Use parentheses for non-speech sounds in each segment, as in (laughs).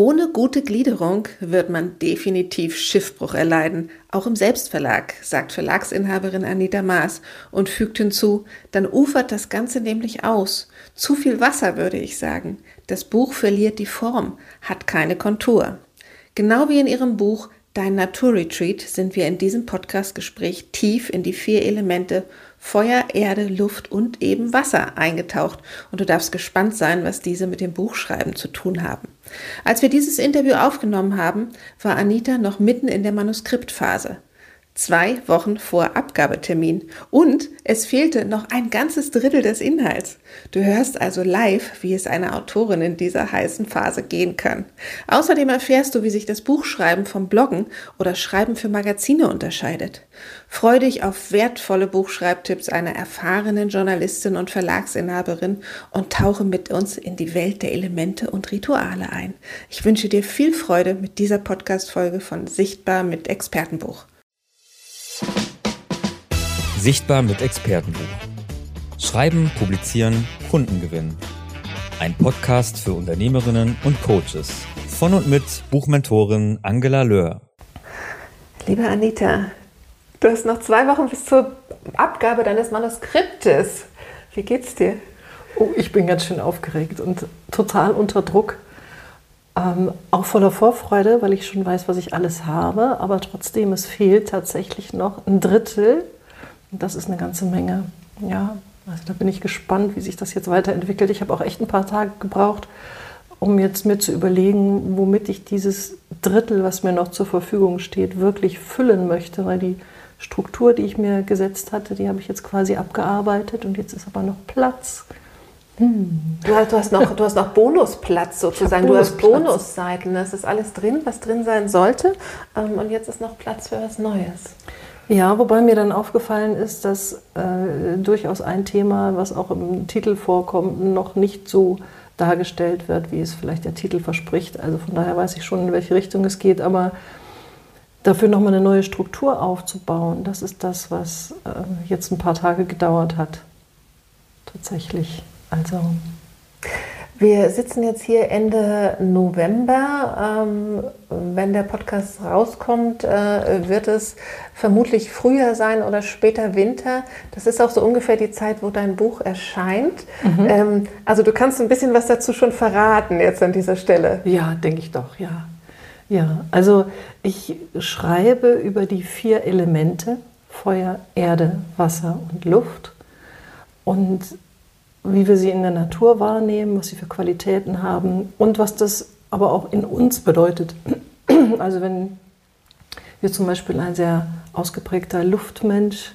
Ohne gute Gliederung wird man definitiv Schiffbruch erleiden, auch im Selbstverlag, sagt Verlagsinhaberin Anita Maas und fügt hinzu, dann ufert das Ganze nämlich aus. Zu viel Wasser, würde ich sagen. Das Buch verliert die Form, hat keine Kontur. Genau wie in ihrem Buch Dein Naturretreat sind wir in diesem Podcast-Gespräch tief in die vier Elemente Feuer, Erde, Luft und eben Wasser eingetaucht und du darfst gespannt sein, was diese mit dem Buchschreiben zu tun haben. Als wir dieses Interview aufgenommen haben, war Anita noch mitten in der Manuskriptphase zwei Wochen vor Abgabetermin und es fehlte noch ein ganzes Drittel des Inhalts. Du hörst also live, wie es einer Autorin in dieser heißen Phase gehen kann. Außerdem erfährst du, wie sich das Buchschreiben vom Bloggen oder Schreiben für Magazine unterscheidet. Freu dich auf wertvolle Buchschreibtipps einer erfahrenen Journalistin und Verlagsinhaberin und tauche mit uns in die Welt der Elemente und Rituale ein. Ich wünsche dir viel Freude mit dieser Podcast-Folge von Sichtbar mit Expertenbuch. Sichtbar mit Expertenbuch. Schreiben, publizieren, Kunden gewinnen. Ein Podcast für Unternehmerinnen und Coaches. Von und mit Buchmentorin Angela Löhr. Liebe Anita, du hast noch zwei Wochen bis zur Abgabe deines Manuskriptes. Wie geht's dir? Oh, ich bin ganz schön aufgeregt und total unter Druck. Ähm, auch voller Vorfreude, weil ich schon weiß, was ich alles habe. Aber trotzdem, es fehlt tatsächlich noch ein Drittel und das ist eine ganze Menge. Ja, also da bin ich gespannt, wie sich das jetzt weiterentwickelt. Ich habe auch echt ein paar Tage gebraucht, um jetzt mir zu überlegen, womit ich dieses Drittel, was mir noch zur Verfügung steht, wirklich füllen möchte, weil die Struktur, die ich mir gesetzt hatte, die habe ich jetzt quasi abgearbeitet und jetzt ist aber noch Platz. Hm. Du, hast, du, hast noch, du hast noch Bonusplatz sozusagen, du hast Bonusseiten, das ist alles drin, was drin sein sollte ähm, und jetzt ist noch Platz für was Neues. Ja, wobei mir dann aufgefallen ist, dass äh, durchaus ein Thema, was auch im Titel vorkommt, noch nicht so dargestellt wird, wie es vielleicht der Titel verspricht. Also von daher weiß ich schon, in welche Richtung es geht, aber dafür nochmal eine neue Struktur aufzubauen, das ist das, was äh, jetzt ein paar Tage gedauert hat. Tatsächlich. Also. Wir sitzen jetzt hier Ende November. Ähm, wenn der Podcast rauskommt, äh, wird es vermutlich früher sein oder später Winter. Das ist auch so ungefähr die Zeit, wo dein Buch erscheint. Mhm. Ähm, also du kannst ein bisschen was dazu schon verraten jetzt an dieser Stelle. Ja, denke ich doch, ja. Ja, also ich schreibe über die vier Elemente Feuer, Erde, Wasser und Luft. Und wie wir sie in der Natur wahrnehmen, was sie für Qualitäten haben und was das aber auch in uns bedeutet. (clears throat) Also wenn wir zum Beispiel ein sehr ausgeprägter Luftmensch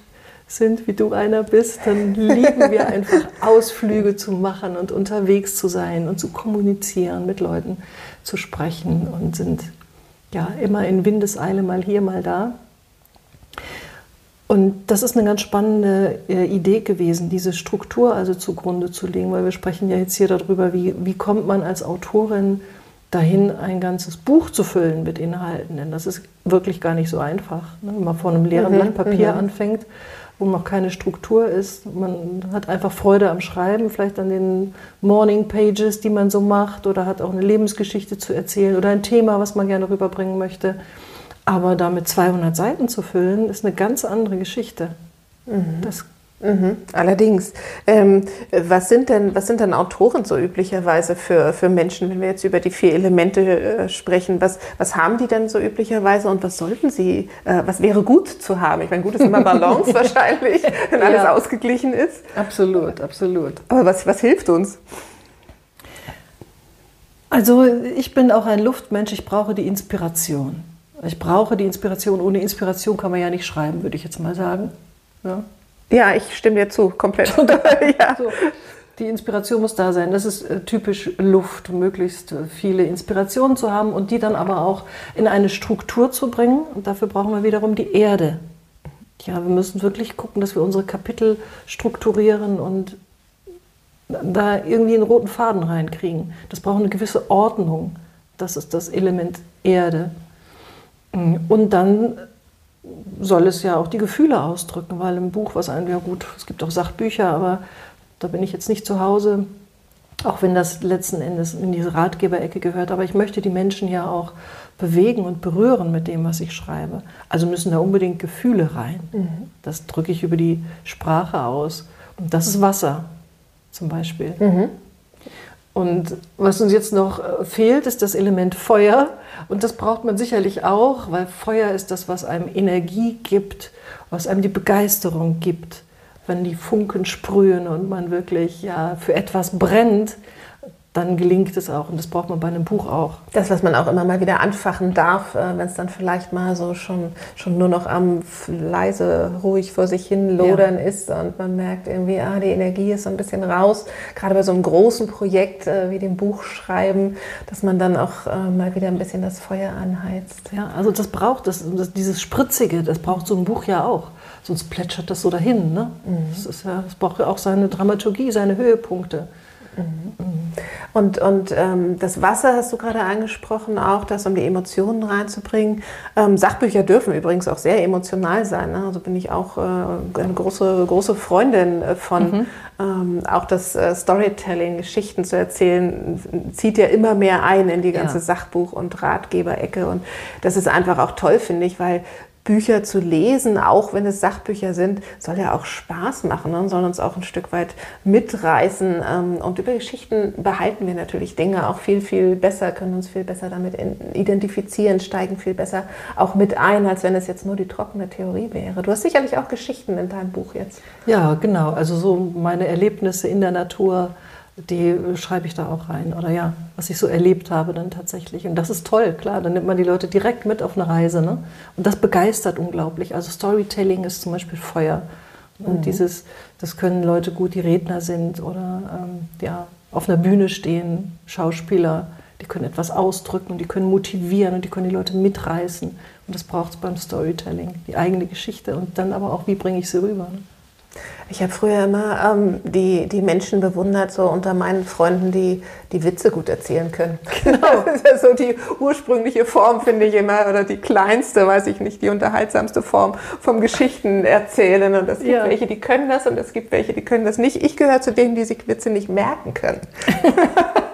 sind, wie du einer bist, dann lieben wir (laughs) einfach Ausflüge zu machen und unterwegs zu sein und zu kommunizieren, mit Leuten zu sprechen und sind ja immer in Windeseile mal hier, mal da. Und das ist eine ganz spannende äh, Idee gewesen, diese Struktur also zugrunde zu legen, weil wir sprechen ja jetzt hier darüber, wie, wie kommt man als Autorin dahin, ein ganzes Buch zu füllen mit Inhalten. Denn das ist wirklich gar nicht so einfach. Ne? Wenn man vor einem leeren mhm, Blatt Papier mhm. anfängt, wo noch keine Struktur ist. Man hat einfach Freude am Schreiben, vielleicht an den Morning Pages, die man so macht, oder hat auch eine Lebensgeschichte zu erzählen oder ein Thema, was man gerne rüberbringen möchte. Aber damit 200 Seiten zu füllen, ist eine ganz andere Geschichte. Mhm. Das Mhm, allerdings. Ähm, was, sind denn, was sind denn Autoren so üblicherweise für, für Menschen, wenn wir jetzt über die vier Elemente äh, sprechen? Was, was haben die denn so üblicherweise und was sollten sie, äh, was wäre gut zu haben? Ich meine, gut ist immer (laughs) Balance wahrscheinlich, wenn alles ja. ausgeglichen ist. Absolut, absolut. Aber was, was hilft uns? Also ich bin auch ein Luftmensch, ich brauche die Inspiration. Ich brauche die Inspiration. Ohne Inspiration kann man ja nicht schreiben, würde ich jetzt mal sagen. Ja, ja ich stimme dir zu, komplett. (laughs) ja. so. Die Inspiration muss da sein. Das ist äh, typisch Luft, möglichst äh, viele Inspirationen zu haben und die dann aber auch in eine Struktur zu bringen. Und dafür brauchen wir wiederum die Erde. Ja, wir müssen wirklich gucken, dass wir unsere Kapitel strukturieren und da irgendwie einen roten Faden reinkriegen. Das braucht eine gewisse Ordnung. Das ist das Element Erde. Und dann soll es ja auch die Gefühle ausdrücken, weil im Buch, was ein, ja gut, es gibt auch Sachbücher, aber da bin ich jetzt nicht zu Hause. Auch wenn das letzten Endes in diese Ratgeberecke gehört. Aber ich möchte die Menschen ja auch bewegen und berühren mit dem, was ich schreibe. Also müssen da unbedingt Gefühle rein. Mhm. Das drücke ich über die Sprache aus. Und das ist Wasser zum Beispiel. Mhm. Und was uns jetzt noch äh, fehlt, ist das Element Feuer. Und das braucht man sicherlich auch, weil Feuer ist das, was einem Energie gibt, was einem die Begeisterung gibt wenn die Funken sprühen und man wirklich ja, für etwas brennt, dann gelingt es auch. Und das braucht man bei einem Buch auch. Das, was man auch immer mal wieder anfachen darf, äh, wenn es dann vielleicht mal so schon, schon nur noch am leise, ruhig vor sich hin lodern ja. ist und man merkt irgendwie, ah, die Energie ist so ein bisschen raus. Gerade bei so einem großen Projekt äh, wie dem Buchschreiben, dass man dann auch äh, mal wieder ein bisschen das Feuer anheizt. Ja, also das braucht das, das dieses Spritzige, das braucht so ein Buch ja auch sonst plätschert das so dahin. Ne? Mhm. Das, ja, das braucht ja auch seine Dramaturgie, seine Höhepunkte. Und, und ähm, das Wasser hast du gerade angesprochen, auch das, um die Emotionen reinzubringen. Ähm, Sachbücher dürfen übrigens auch sehr emotional sein. Ne? Also bin ich auch äh, eine große, große Freundin äh, von. Mhm. Ähm, auch das äh, Storytelling, Geschichten zu erzählen, zieht ja immer mehr ein in die ganze ja. Sachbuch- und Ratgeberecke. Und das ist einfach auch toll, finde ich, weil Bücher zu lesen, auch wenn es Sachbücher sind, soll ja auch Spaß machen und soll uns auch ein Stück weit mitreißen. Ähm, und über Geschichten behalten wir natürlich Dinge auch viel, viel besser, können uns viel besser damit identifizieren, steigen viel besser auch mit ein, als wenn es jetzt nur die trockene Theorie wäre. Du hast sicherlich auch Geschichten in deinem Buch jetzt. Ja, genau. Also so meine Erlebnisse in der Natur die schreibe ich da auch rein. Oder ja, was ich so erlebt habe dann tatsächlich. Und das ist toll, klar. Dann nimmt man die Leute direkt mit auf eine Reise. Ne? Und das begeistert unglaublich. Also Storytelling ist zum Beispiel Feuer. Und mhm. dieses, das können Leute gut, die Redner sind oder ähm, ja, auf einer Bühne stehen, Schauspieler, die können etwas ausdrücken und die können motivieren und die können die Leute mitreißen. Und das braucht es beim Storytelling, die eigene Geschichte und dann aber auch, wie bringe ich sie rüber. Ne? Ich habe früher immer ähm, die, die Menschen bewundert, so unter meinen Freunden, die die Witze gut erzählen können. Genau. (laughs) (laughs) Das ist ja so die ursprüngliche Form, finde ich immer, oder die kleinste, weiß ich nicht, die unterhaltsamste Form vom Geschichten erzählen. Und es gibt ja. welche, die können das und es gibt welche, die können das nicht. Ich gehöre zu denen, die sich Witze nicht merken können. ja. (laughs)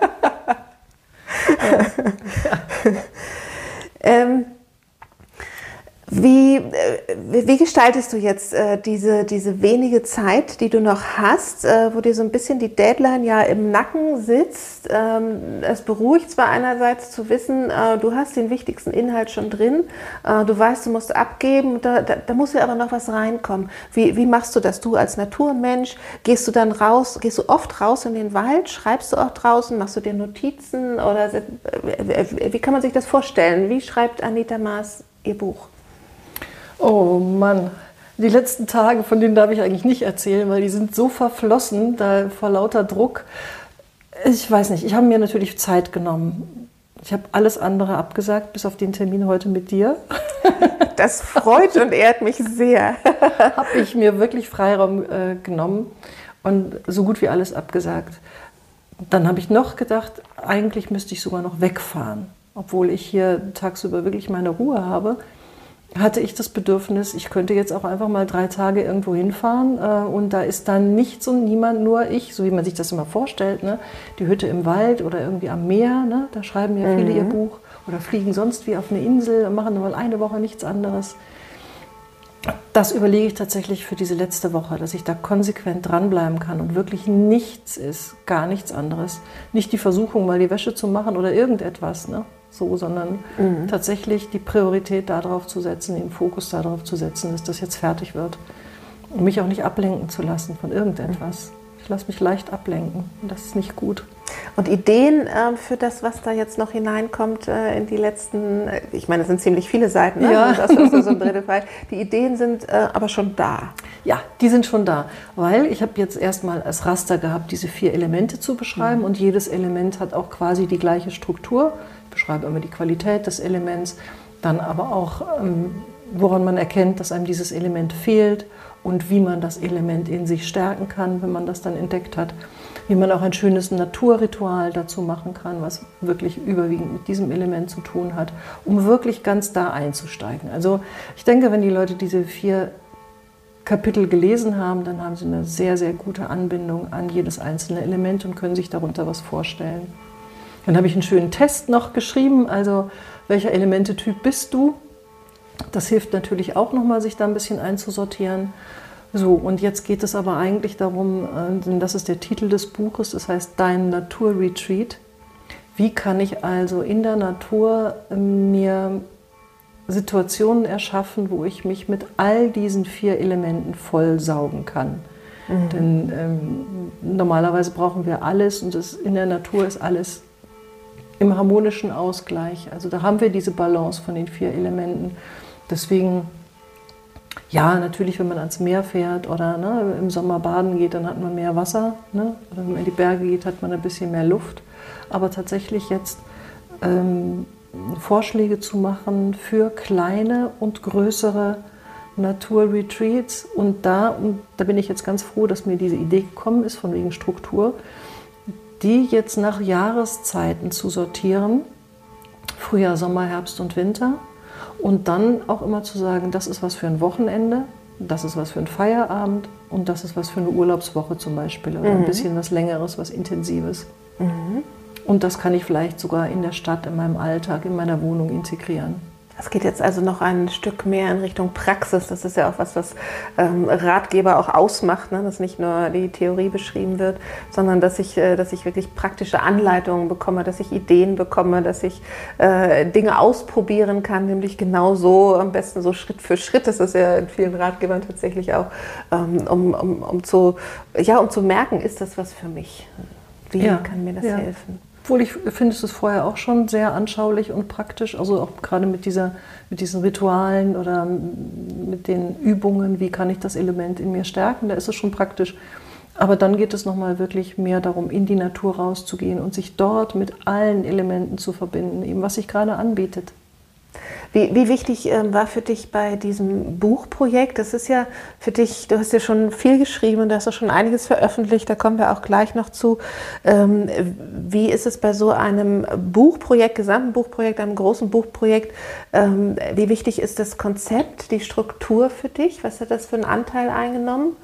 Ja. ähm, wie, äh, wie gestaltest du jetzt äh, diese, diese wenige Zeit, die du noch hast, äh, wo dir so ein bisschen die Deadline ja im Nacken sitzt? Ähm, es beruhigt zwar einerseits zu wissen, du hast den wichtigsten Inhalt schon drin, du weißt, du musst abgeben, da, da, da, muss ja aber noch was reinkommen. Wie, wie machst du das? Du als Naturmensch, gehst du dann raus, gehst du oft raus in den Wald, schreibst du auch draußen, machst du dir Notizen oder wie kann man sich das vorstellen? Wie schreibt Anita Maas ihr Buch? Oh Mann, die letzten Tage, von denen darf ich eigentlich nicht erzählen, weil die sind so verflossen, da vor lauter Druck. Ich weiß nicht, ich habe mir natürlich Zeit genommen. Ich habe alles andere abgesagt, bis auf den Termin heute mit dir. (laughs) Das freut und ehrt mich sehr. (laughs) habe ich mir wirklich Freiraum äh, genommen und so gut wie alles abgesagt. Dann habe ich noch gedacht, eigentlich müsste ich sogar noch wegfahren, obwohl ich hier tagsüber wirklich meine Ruhe habe hatte ich das Bedürfnis, ich könnte jetzt auch einfach mal drei Tage irgendwo hinfahren äh, und da ist dann nichts und niemand, nur ich, so wie man sich das immer vorstellt. Ne? Die Hütte im Wald oder irgendwie am Meer, ne? da schreiben ja viele mhm. ihr Buch oder fliegen sonst wie auf eine Insel und machen mal eine Woche nichts anderes. Das überlege ich tatsächlich für diese letzte Woche, dass ich da konsequent dranbleiben kann und wirklich nichts ist, gar nichts anderes. Nicht die Versuchung, mal die Wäsche zu machen oder irgendetwas. Ne? So, sondern mhm. tatsächlich die Priorität darauf zu setzen, den Fokus darauf zu setzen, dass das jetzt fertig wird. Und mich auch nicht ablenken zu lassen von irgendetwas. Ich lasse mich leicht ablenken und das ist nicht gut. Und Ideen äh, für das, was da jetzt noch hineinkommt äh, in die letzten, äh, ich meine, es sind ziemlich viele Seiten, ne? ja. das ist so ein Fall. Die Ideen sind äh, aber schon da. Ja, die sind schon da, weil ich habe jetzt erstmal als Raster gehabt, diese vier Elemente zu beschreiben mhm. und jedes Element hat auch quasi die gleiche Struktur beschreibe immer die Qualität des Elements, dann aber auch, ähm, woran man erkennt, dass einem dieses Element fehlt und wie man das Element in sich stärken kann, wenn man das dann entdeckt hat. Wie man auch ein schönes Naturritual dazu machen kann, was wirklich überwiegend mit diesem Element zu tun hat, um wirklich ganz da einzusteigen. Also ich denke, wenn die Leute diese vier Kapitel gelesen haben, dann haben sie eine sehr, sehr gute Anbindung an jedes einzelne Element und können sich darunter was vorstellen. Dann habe ich einen schönen Test noch geschrieben, also welcher Elementetyp bist du? Das hilft natürlich auch nochmal, sich da ein bisschen einzusortieren. So, und jetzt geht es aber eigentlich darum, äh, denn das ist der Titel des Buches, das heißt Dein Naturretreat. Wie kann ich also in der Natur mir Situationen erschaffen, wo ich mich mit all diesen vier Elementen vollsaugen kann? Mhm. Denn ähm, normalerweise brauchen wir alles und das, in der Natur ist alles im harmonischen Ausgleich. Also da haben wir diese Balance von den vier Elementen. Deswegen, ja, natürlich, wenn man ans Meer fährt oder ne, im Sommer baden geht, dann hat man mehr Wasser. Ne? Oder wenn man in die Berge geht, hat man ein bisschen mehr Luft. Aber tatsächlich jetzt ähm, Vorschläge zu machen für kleine und größere Naturretreats. Und da, und da bin ich jetzt ganz froh, dass mir diese Idee gekommen ist, von wegen Struktur, die jetzt nach Jahreszeiten zu sortieren. Frühjahr, Sommer, Herbst und Winter und dann auch immer zu sagen, das ist was für ein Wochenende, das ist was für ein Feierabend und das ist was für eine Urlaubswoche zum Beispiel oder mhm. ein bisschen was Längeres, was Intensives. Mhm. Und das kann ich vielleicht sogar in der Stadt, in meinem Alltag, in meiner Wohnung integrieren. Es geht jetzt also noch ein Stück mehr in Richtung Praxis. Das ist ja auch was, was ähm, Ratgeber auch ausmacht, ne? dass nicht nur die Theorie beschrieben wird, sondern dass ich, äh, dass ich wirklich praktische Anleitungen bekomme, dass ich Ideen bekomme, dass ich äh, Dinge ausprobieren kann, nämlich genau so, am besten so Schritt für Schritt. Das ist ja in vielen Ratgebern tatsächlich auch, ähm, um, um, um, zu, ja, um zu merken, ist das was für mich? Wie ja, kann mir das ja. helfen? Obwohl ich finde es vorher auch schon sehr anschaulich und praktisch, also auch gerade mit, dieser, mit diesen Ritualen oder mit den Übungen, wie kann ich das Element in mir stärken, da ist es schon praktisch. Aber dann geht es nochmal wirklich mehr darum, in die Natur rauszugehen und sich dort mit allen Elementen zu verbinden, eben was sich gerade anbietet. Wie, wie wichtig ähm, war für dich bei diesem Buchprojekt? Das ist ja für dich, du hast ja schon viel geschrieben und du hast ja schon einiges veröffentlicht, da kommen wir auch gleich noch zu. Ähm, wie ist es bei so einem Buchprojekt, gesamten Buchprojekt, einem großen Buchprojekt, ähm, wie wichtig ist das Konzept, die Struktur für dich? Was hat das für einen Anteil eingenommen?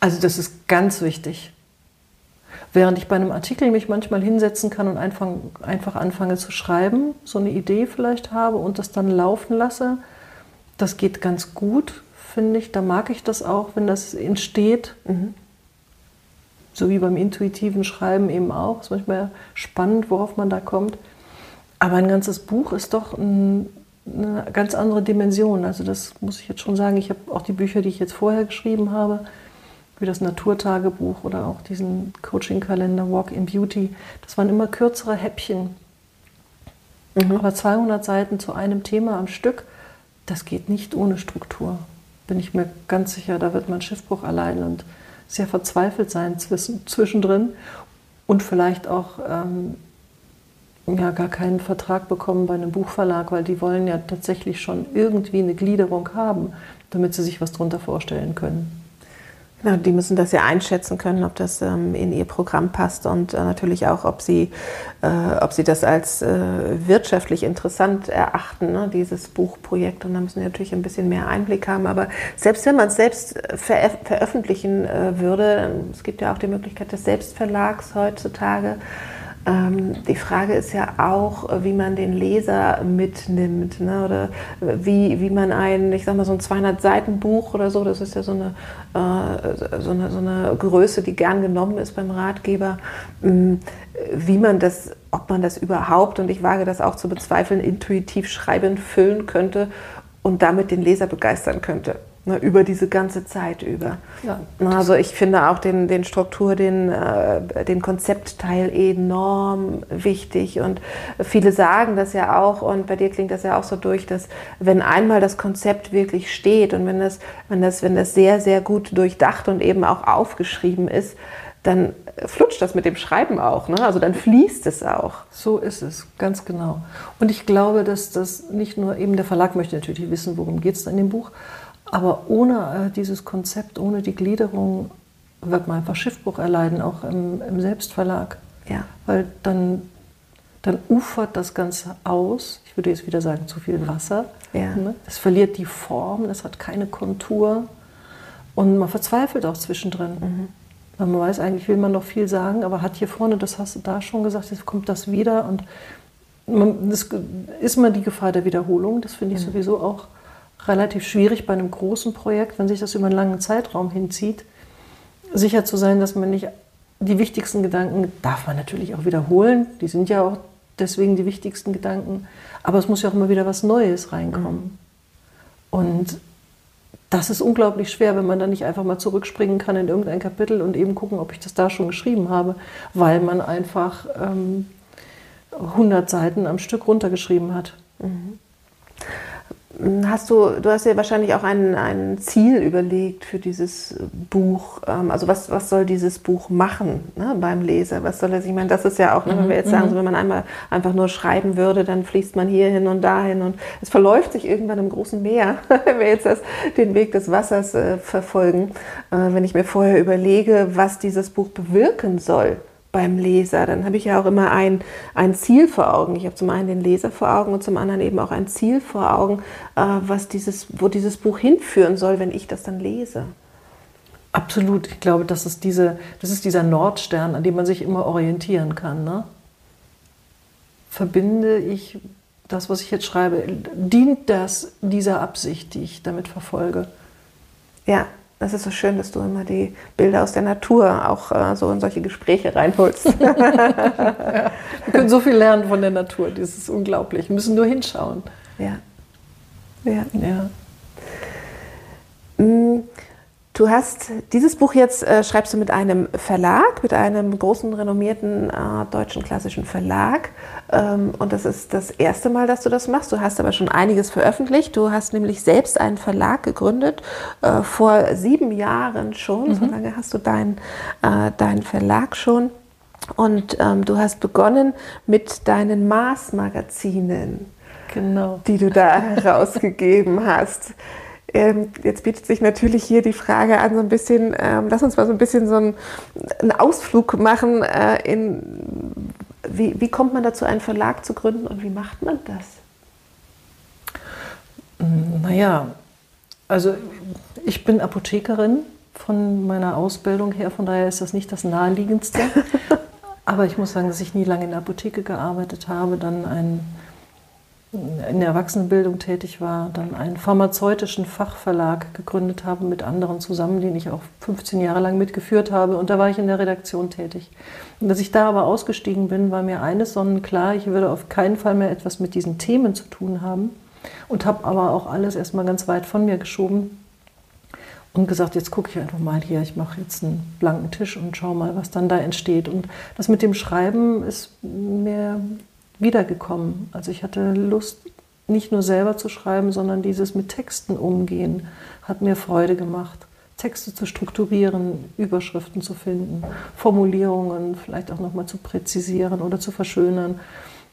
Also das ist ganz wichtig. Während ich bei einem Artikel mich manchmal hinsetzen kann und einfach, einfach anfange zu schreiben, so eine Idee vielleicht habe und das dann laufen lasse, das geht ganz gut, finde ich. Da mag ich das auch, wenn das entsteht. Mhm. So wie beim intuitiven Schreiben eben auch. Ist manchmal spannend, worauf man da kommt. Aber ein ganzes Buch ist doch ein, eine ganz andere Dimension. Also das muss ich jetzt schon sagen. Ich habe auch die Bücher, die ich jetzt vorher geschrieben habe, wie das Naturtagebuch oder auch diesen Coaching-Kalender Walk in Beauty. Das waren immer kürzere Häppchen. Mhm. Aber 200 Seiten zu einem Thema am Stück, das geht nicht ohne Struktur. Bin ich mir ganz sicher, da wird man Schiffbruch allein und sehr verzweifelt sein zwischendrin und vielleicht auch ähm, ja, gar keinen Vertrag bekommen bei einem Buchverlag, weil die wollen ja tatsächlich schon irgendwie eine Gliederung haben, damit sie sich was darunter vorstellen können. Genau, die müssen das ja einschätzen können, ob das ähm, in ihr Programm passt und äh, natürlich auch, ob sie, äh, ob sie das als äh, wirtschaftlich interessant erachten, ne, dieses Buchprojekt. Und da müssen sie natürlich ein bisschen mehr Einblick haben. Aber selbst wenn man es selbst ver veröffentlichen äh, würde, es gibt ja auch die Möglichkeit des Selbstverlags heutzutage, ähm, die Frage ist ja auch, wie man den Leser mitnimmt ne? oder wie, wie man ein, ich sag mal, so ein 200-Seiten-Buch oder so, das ist ja so eine, äh, so, eine, so eine Größe, die gern genommen ist beim Ratgeber, ähm, wie man das, ob man das überhaupt, und ich wage das auch zu bezweifeln, intuitiv schreiben, füllen könnte und damit den Leser begeistern könnte ne, über diese ganze Zeit über. Ja, also ich finde auch den, den Struktur, den, äh, den Konzeptteil enorm wichtig und viele sagen das ja auch und bei dir klingt das ja auch so durch, dass wenn einmal das Konzept wirklich steht und wenn das, wenn das, wenn das sehr, sehr gut durchdacht und eben auch aufgeschrieben ist, dann flutscht das mit dem Schreiben auch. Ne? Also dann fließt es auch. So ist es, ganz genau. Und ich glaube, dass das nicht nur eben der Verlag möchte natürlich wissen, worum geht es in dem Buch, aber ohne äh, dieses Konzept, ohne die Gliederung wird man einfach Schiffbruch erleiden, auch im, im Selbstverlag. Ja. Weil dann, dann ufert das Ganze aus. Ich würde jetzt wieder sagen, zu viel Wasser. Ja. Ne? Es verliert die Form, es hat keine Kontur. Und man verzweifelt auch zwischendrin. Mhm. Weil man weiß, eigentlich will man noch viel sagen, aber hat hier vorne, das hast du da schon gesagt, jetzt kommt das wieder. Und es ist immer die Gefahr der Wiederholung. Das finde ich mhm. sowieso auch relativ schwierig bei einem großen Projekt, wenn sich das über einen langen Zeitraum hinzieht, sicher zu sein, dass man nicht die wichtigsten Gedanken, darf man natürlich auch wiederholen, die sind ja auch deswegen die wichtigsten Gedanken, aber es muss ja auch immer wieder was Neues reinkommen. Mhm. Und das ist unglaublich schwer, wenn man dann nicht einfach mal zurückspringen kann in irgendein Kapitel und eben gucken, ob ich das da schon geschrieben habe, weil man einfach ähm, 100 Seiten am Stück runtergeschrieben hat. Mhm. Hast du, du hast ja wahrscheinlich auch ein, ein Ziel überlegt für dieses Buch. Ähm, also was, was soll dieses Buch machen ne, beim Leser? Was soll er sich, ich meine, das ist ja auch, ne, wenn wir jetzt sagen, mhm. so, wenn man einmal einfach nur schreiben würde, dann fließt man hier hin und dahin und es verläuft sich irgendwann im großen Meer, (laughs) wenn wir jetzt das, den Weg des Wassers äh, verfolgen. Äh, wenn ich mir vorher überlege, was dieses Buch bewirken soll, beim Leser. Dann habe ich ja auch immer ein, ein Ziel vor Augen. Ich habe zum einen den Leser vor Augen und zum anderen eben auch ein Ziel vor Augen, äh, was dieses, wo dieses Buch hinführen soll, wenn ich das dann lese. Absolut. Ich glaube, das ist, diese, das ist dieser Nordstern, an dem man sich immer orientieren kann. Ne? Verbinde ich das, was ich jetzt schreibe, dient das dieser Absicht, die ich damit verfolge? Ja, das ist so schön, dass du immer die Bilder aus der Natur auch äh, so in solche Gespräche reinholst. ja, (laughs) wir können so viel lernen von der Natur, das ist unglaublich. Wir müssen nur hinschauen. Ja. Ja. ja. Mm, Du hast dieses Buch jetzt, äh, schreibst du mit einem Verlag, mit einem großen, renommierten äh, deutschen klassischen Verlag. Ähm, und das ist das erste Mal, dass du das machst. Du hast aber schon einiges veröffentlicht. Du hast nämlich selbst einen Verlag gegründet, äh, vor sieben Jahren schon. Mhm. So lange hast du deinen äh, dein Verlag schon. Und ähm, du hast begonnen mit deinen Maßmagazinen, genau. die du da (laughs) herausgegeben hast. Ähm, jetzt bietet sich natürlich hier die Frage an, so ein bisschen, ähm, lass uns mal so ein bisschen so einen, einen Ausflug machen äh, in, wie, wie kommt man dazu, einen Verlag zu gründen und wie macht man das? Naja, also ich bin Apothekerin von meiner Ausbildung her, von daher ist das nicht das naheliegendste. (laughs) Aber ich muss sagen, dass ich nie lange in der Apotheke gearbeitet habe, dann ein in der Erwachsenenbildung tätig war, dann einen pharmazeutischen Fachverlag gegründet habe mit anderen zusammen, den ich auch 15 Jahre lang mitgeführt habe. Und da war ich in der Redaktion tätig. Und als ich da aber ausgestiegen bin, war mir eines sonnenklar, ich würde auf keinen Fall mehr etwas mit diesen Themen zu tun haben. Und habe aber auch alles erstmal ganz weit von mir geschoben und gesagt, jetzt gucke ich einfach mal hier, ich mache jetzt einen blanken Tisch und schau mal, was dann da entsteht. Und das mit dem Schreiben ist mir wiedergekommen. Also ich hatte Lust, nicht nur selber zu schreiben, sondern dieses mit Texten umgehen hat mir Freude gemacht. Texte zu strukturieren, Überschriften zu finden, Formulierungen vielleicht auch nochmal zu präzisieren oder zu verschönern.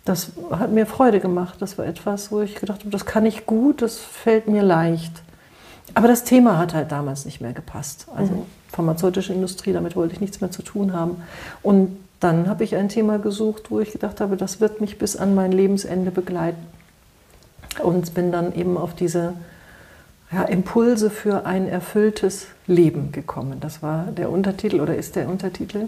Das hat mir Freude gemacht. Das war etwas, wo ich gedacht habe, das kann ich gut, das fällt mir leicht. Aber das Thema hat halt damals nicht mehr gepasst. Also mhm. pharmazeutische Industrie, damit wollte ich nichts mehr zu tun haben. Und dann habe ich ein Thema gesucht, wo ich gedacht habe, das wird mich bis an mein Lebensende begleiten. Und bin dann eben auf diese ja, Impulse für ein erfülltes Leben gekommen. Das war der Untertitel oder ist der Untertitel.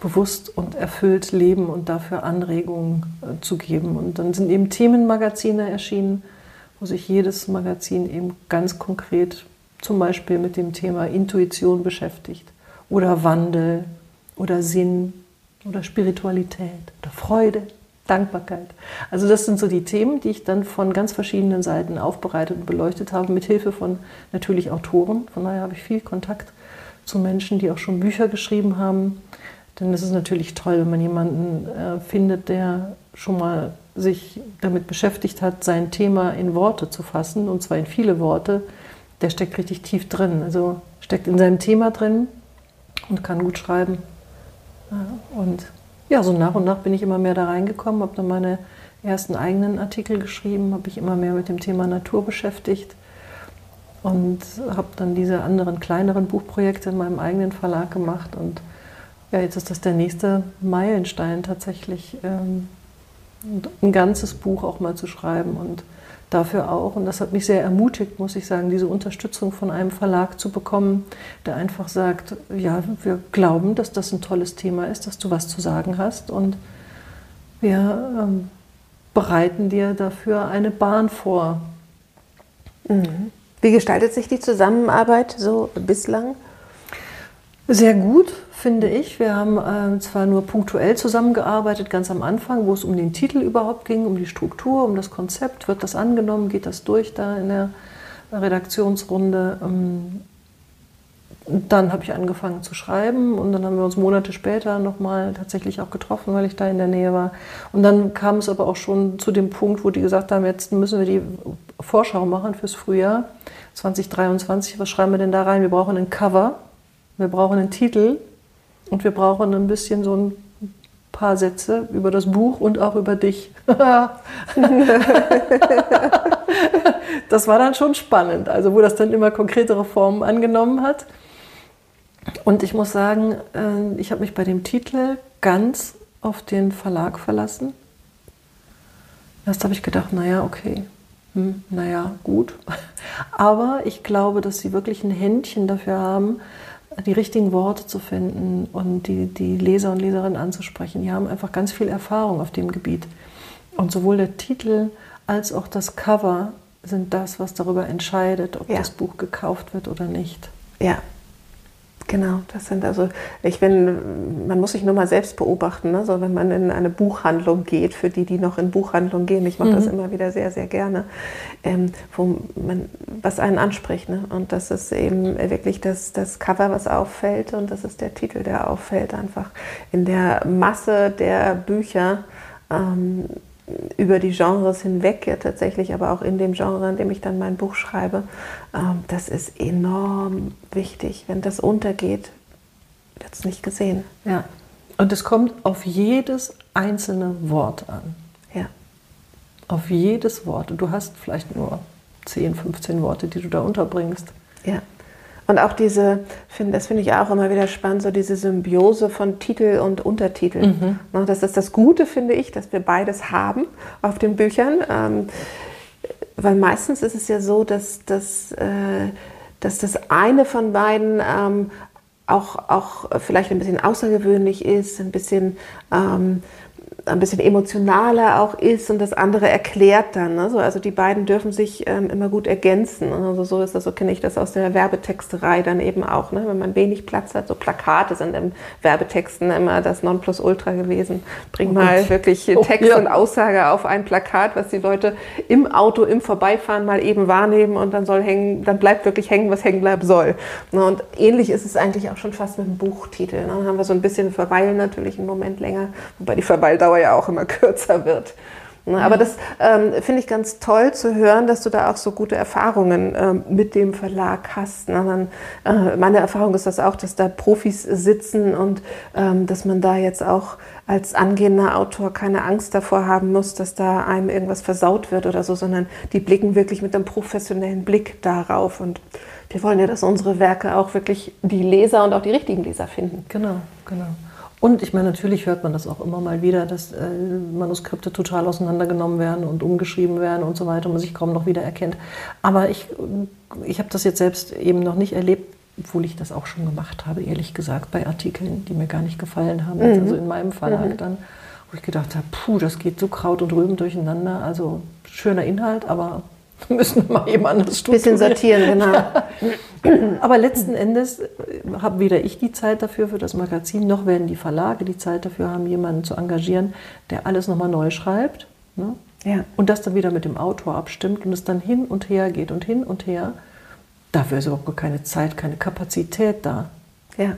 Bewusst und erfüllt leben und dafür Anregungen äh, zu geben. Und dann sind eben Themenmagazine erschienen, wo sich jedes Magazin eben ganz konkret zum Beispiel mit dem Thema Intuition beschäftigt oder Wandel oder Sinn oder Spiritualität oder Freude, Dankbarkeit. Also das sind so die Themen, die ich dann von ganz verschiedenen Seiten aufbereitet und beleuchtet habe, mit Hilfe von natürlich Autoren. Von daher habe ich viel Kontakt zu Menschen, die auch schon Bücher geschrieben haben. Denn es ist natürlich toll, wenn man jemanden äh, findet, der schon mal sich damit beschäftigt hat, sein Thema in Worte zu fassen, und zwar in viele Worte. Der steckt richtig tief drin, also steckt in seinem Thema drin und kann gut schreiben. Und ja, so nach und nach bin ich immer mehr da reingekommen, habe dann meine ersten eigenen Artikel geschrieben, habe mich immer mehr mit dem Thema Natur beschäftigt und habe dann diese anderen kleineren Buchprojekte in meinem eigenen Verlag gemacht. Und ja, jetzt ist das der nächste Meilenstein tatsächlich, ähm, ein ganzes Buch auch mal zu schreiben und dafür auch. Und das hat mich sehr ermutigt, muss ich sagen, diese Unterstützung von einem Verlag zu bekommen, der einfach sagt, ja, wir glauben, dass das ein tolles Thema ist, dass du was zu sagen hast und wir ähm, bereiten dir dafür eine Bahn vor. Mhm. Wie gestaltet sich die Zusammenarbeit so bislang? Sehr gut, finde ich. Wir haben äh, zwar nur punktuell zusammengearbeitet, ganz am Anfang, wo es um den Titel überhaupt ging, um die Struktur, um das Konzept. Wird das angenommen? Geht das durch da in der Redaktionsrunde? Ähm, dann habe ich angefangen zu schreiben und dann haben wir uns Monate später nochmal tatsächlich auch getroffen, weil ich da in der Nähe war. Und dann kam es aber auch schon zu dem Punkt, wo die gesagt haben, jetzt müssen wir die Vorschau machen fürs Frühjahr 2023. Was schreiben wir denn da rein? Wir brauchen ein Cover wir brauchen einen Titel und wir brauchen ein bisschen so ein paar Sätze über das Buch und auch über dich. (laughs) das war dann schon spannend, also wo das dann immer konkretere Formen angenommen hat. Und ich muss sagen, äh, ich habe mich bei dem Titel ganz auf den Verlag verlassen. Erst habe ich gedacht, naja, okay, hm, naja, gut. (laughs) Aber ich glaube, dass sie wirklich ein Händchen dafür haben, die richtigen Worte zu finden und die, die Leser und Leserinnen anzusprechen. Die haben einfach ganz viel Erfahrung auf dem Gebiet. Und sowohl der Titel als auch das Cover sind das, was darüber entscheidet, ob ja. das Buch gekauft wird oder nicht. Ja, Genau, das sind also, ich bin, man muss sich nur mal selbst beobachten, ne? so wenn man in eine Buchhandlung geht, für die, die noch in Buchhandlung gehen, ich mache mhm. das immer wieder sehr, sehr gerne, ähm, wo man, was einen anspricht. Ne? Und das ist eben wirklich das, das Cover, was auffällt und das ist der Titel, der auffällt, einfach in der Masse der Bücher. Ähm, über die Genres hinweg, ja tatsächlich, aber auch in dem Genre, in dem ich dann mein Buch schreibe. Ähm, das ist enorm wichtig. Wenn das untergeht, wird es nicht gesehen. Ja. Und es kommt auf jedes einzelne Wort an. Ja. Auf jedes Wort. Und du hast vielleicht nur 10, 15 Worte, die du da unterbringst. Ja. Und auch diese, find, das finde ich auch immer wieder spannend, so diese Symbiose von Titel und Untertitel. Mhm. Ne, das ist das Gute, finde ich, dass wir beides haben auf den Büchern. Ähm, weil meistens ist es ja so, dass, dass, äh, dass das eine von beiden ähm, auch, auch vielleicht ein bisschen außergewöhnlich ist, ein bisschen ähm, ein bisschen emotionaler auch ist und das andere erklärt dann. Ne? So, also die beiden dürfen sich ähm, immer gut ergänzen. Also so ist das, so kenne ich das aus der Werbetexterei dann eben auch. Ne? Wenn man wenig Platz hat, so Plakate sind im Werbetexten immer das Nonplusultra gewesen. Bring (laughs) oh mal oh wirklich Text oh, ja. und Aussage auf ein Plakat, was die Leute im Auto, im Vorbeifahren mal eben wahrnehmen und dann soll hängen, dann bleibt wirklich hängen, was hängen bleiben soll. Ne? Und ähnlich ist es eigentlich auch schon fast mit dem Buchtitel. Ne? Dann haben wir so ein bisschen Verweilen natürlich einen Moment länger, wobei die Verweildauer ja auch immer (laughs) kürzer wird. Ne, aber das ähm, finde ich ganz toll zu hören, dass du da auch so gute Erfahrungen ähm, mit dem Verlag hast. Ne? Dann, äh, meine Erfahrung ist das auch, dass da Profis sitzen und ähm, dass man da jetzt auch als angehender Autor keine Angst davor haben muss, dass da einem irgendwas versaut wird oder so, sondern die blicken wirklich mit einem professionellen Blick darauf. Und wir wollen ja, dass unsere Werke auch wirklich die Leser und auch die richtigen Leser finden. Genau, genau. Und ich meine, natürlich hört man das auch immer mal wieder, dass äh, Manuskripte total auseinandergenommen werden und umgeschrieben werden und so weiter und man sich kaum noch wieder erkennt. Aber ich, ich habe das jetzt selbst eben noch nicht erlebt, obwohl ich das auch schon gemacht habe, ehrlich gesagt, bei Artikeln, die mir gar nicht gefallen haben. Mhm. Also in meinem Verlag mhm. dann, wo ich gedacht habe, puh, das geht so Kraut und Rüben durcheinander. Also schöner Inhalt, aber (laughs) müssen wir mal eben anders. Bisschen sortieren, genau. (clears throat) Aber letzten Endes äh, habe weder ich die Zeit dafür für das Magazin, noch werden die Verlage die Zeit dafür haben, jemanden zu engagieren, der alles nochmal neu schreibt. Ne? Ja. Und das dann wieder mit dem Autor abstimmt und es dann hin und her geht und hin und her. Dafür ist überhaupt keine Zeit, keine Kapazität da. Ja.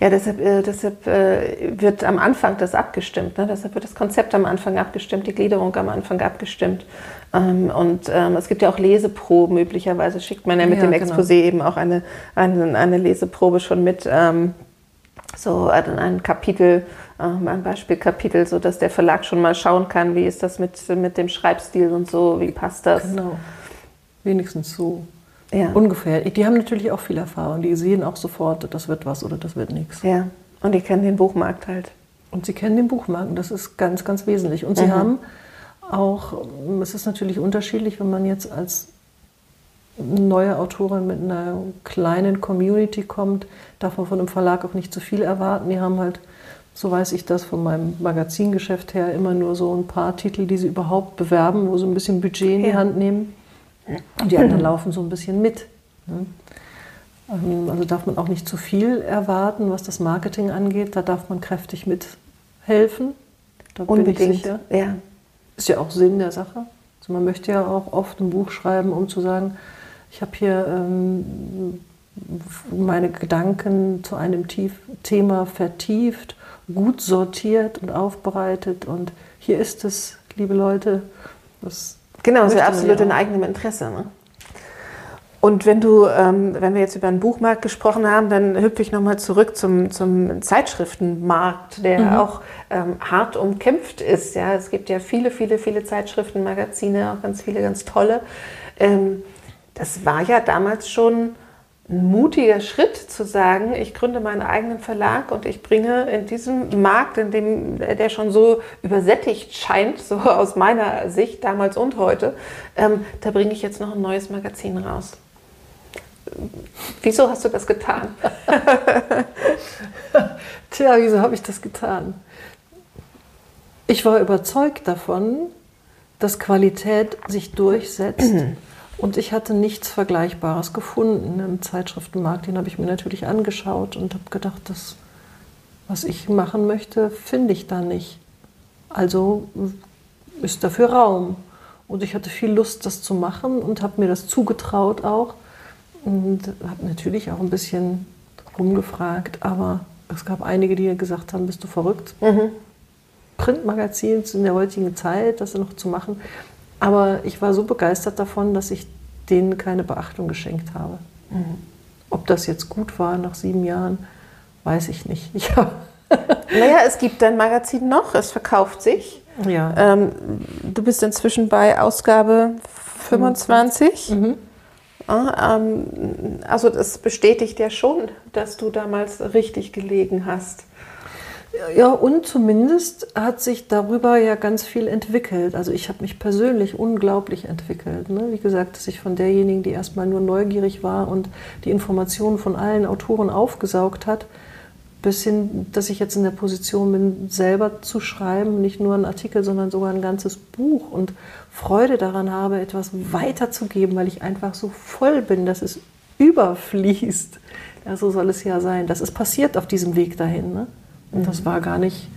Ja, deshalb, äh, deshalb äh, wird am Anfang das abgestimmt. Ne? Deshalb wird das Konzept am Anfang abgestimmt, die Gliederung am Anfang abgestimmt. Ähm, und ähm, es gibt ja auch Leseproben. Üblicherweise schickt man ja mit ja, dem genau. Exposé eben auch eine, eine, eine, Leseprobe schon mit. Ähm, so ein Kapitel, ähm, ein Beispielkapitel, sodass der Verlag schon mal schauen kann, wie ist das mit, mit dem Schreibstil und so, wie passt das. Genau. Wenigstens so. Ja. Ungefähr. Die haben natürlich auch viel Erfahrung. Die sehen auch sofort, das wird was oder das wird nichts. Ja, und die kennen den Buchmarkt halt. Und sie kennen den Buchmarkt. Das ist ganz, ganz wesentlich. Und sie mhm. haben auch, es ist natürlich unterschiedlich, wenn man jetzt als neue Autorin mit einer kleinen Community kommt, darf man von einem Verlag auch nicht zu viel erwarten. Die haben halt, so weiß ich das von meinem Magazingeschäft her, immer nur so ein paar Titel, die sie überhaupt bewerben, wo sie ein bisschen Budget in die Hand nehmen. Und die anderen laufen so ein bisschen mit. Ne? Ähm, also darf man auch nicht zu viel erwarten, was das Marketing angeht. Da darf man kräftig mithelfen. Da Unbedingt. bin ich sicher. Ja. Ist ja auch Sinn der Sache. Also man möchte ja auch oft ein Buch schreiben, um zu sagen, ich habe hier ähm, meine Gedanken zu einem Tief Thema vertieft, gut sortiert und aufbereitet. Und hier ist es, liebe Leute. Das genau, das ist absolut in eigenem Interesse. Ne? Und wenn du, ähm, wenn wir jetzt über den Buchmarkt gesprochen haben, dann hüpfe ich nochmal zurück zum, zum Zeitschriftenmarkt, der mhm. auch ähm, hart umkämpft ist. Ja, es gibt ja viele, viele, viele Zeitschriften, Magazine, auch ganz viele, ganz tolle. Ähm, das war ja damals schon ein mutiger Schritt zu sagen, ich gründe meinen eigenen Verlag und ich bringe in diesem Markt, in dem der schon so übersättigt scheint, so aus meiner Sicht damals und heute, ähm, da bringe ich jetzt noch ein neues Magazin raus. Wieso hast du das getan? (laughs) Tja, wieso habe ich das getan? Ich war überzeugt davon, dass Qualität sich durchsetzt. (clears throat) Und ich hatte nichts Vergleichbares gefunden im Zeitschriftenmarkt. Den habe ich mir natürlich angeschaut und habe gedacht, das, was ich machen möchte, finde ich da nicht. Also ist dafür Raum. Und ich hatte viel Lust, das zu machen und habe mir das zugetraut auch. Und habe natürlich auch ein bisschen rumgefragt, aber es gab einige, die gesagt haben, bist du verrückt? Mhm. Printmagazins in der heutigen Zeit, das noch zu machen. Aber ich war so begeistert davon, dass ich denen keine Beachtung geschenkt habe. Mhm. Ob das jetzt gut war nach sieben Jahren, weiß ich nicht. (laughs) Ich naja, es gibt dein Magazin noch, es verkauft sich. Ja. Ähm, du bist inzwischen bei Ausgabe 25. Mhm. Ähm, also das bestätigt ja schon, dass du damals richtig gelegen hast. Ja, und zumindest hat sich darüber ja ganz viel entwickelt. Also ich habe mich persönlich unglaublich entwickelt. Ne? Wie gesagt, dass ich von derjenigen, die erstmal nur neugierig war und die Informationen von allen Autoren aufgesaugt hat, bis hin, dass ich jetzt in der Position bin, selber zu schreiben, nicht nur einen Artikel, sondern sogar ein ganzes Buch und Freude daran habe, etwas weiterzugeben, weil ich einfach so voll bin, dass es überfließt. Ja, so soll es ja sein. Das ist passiert auf diesem Weg dahin. Ne? Und das war gar nicht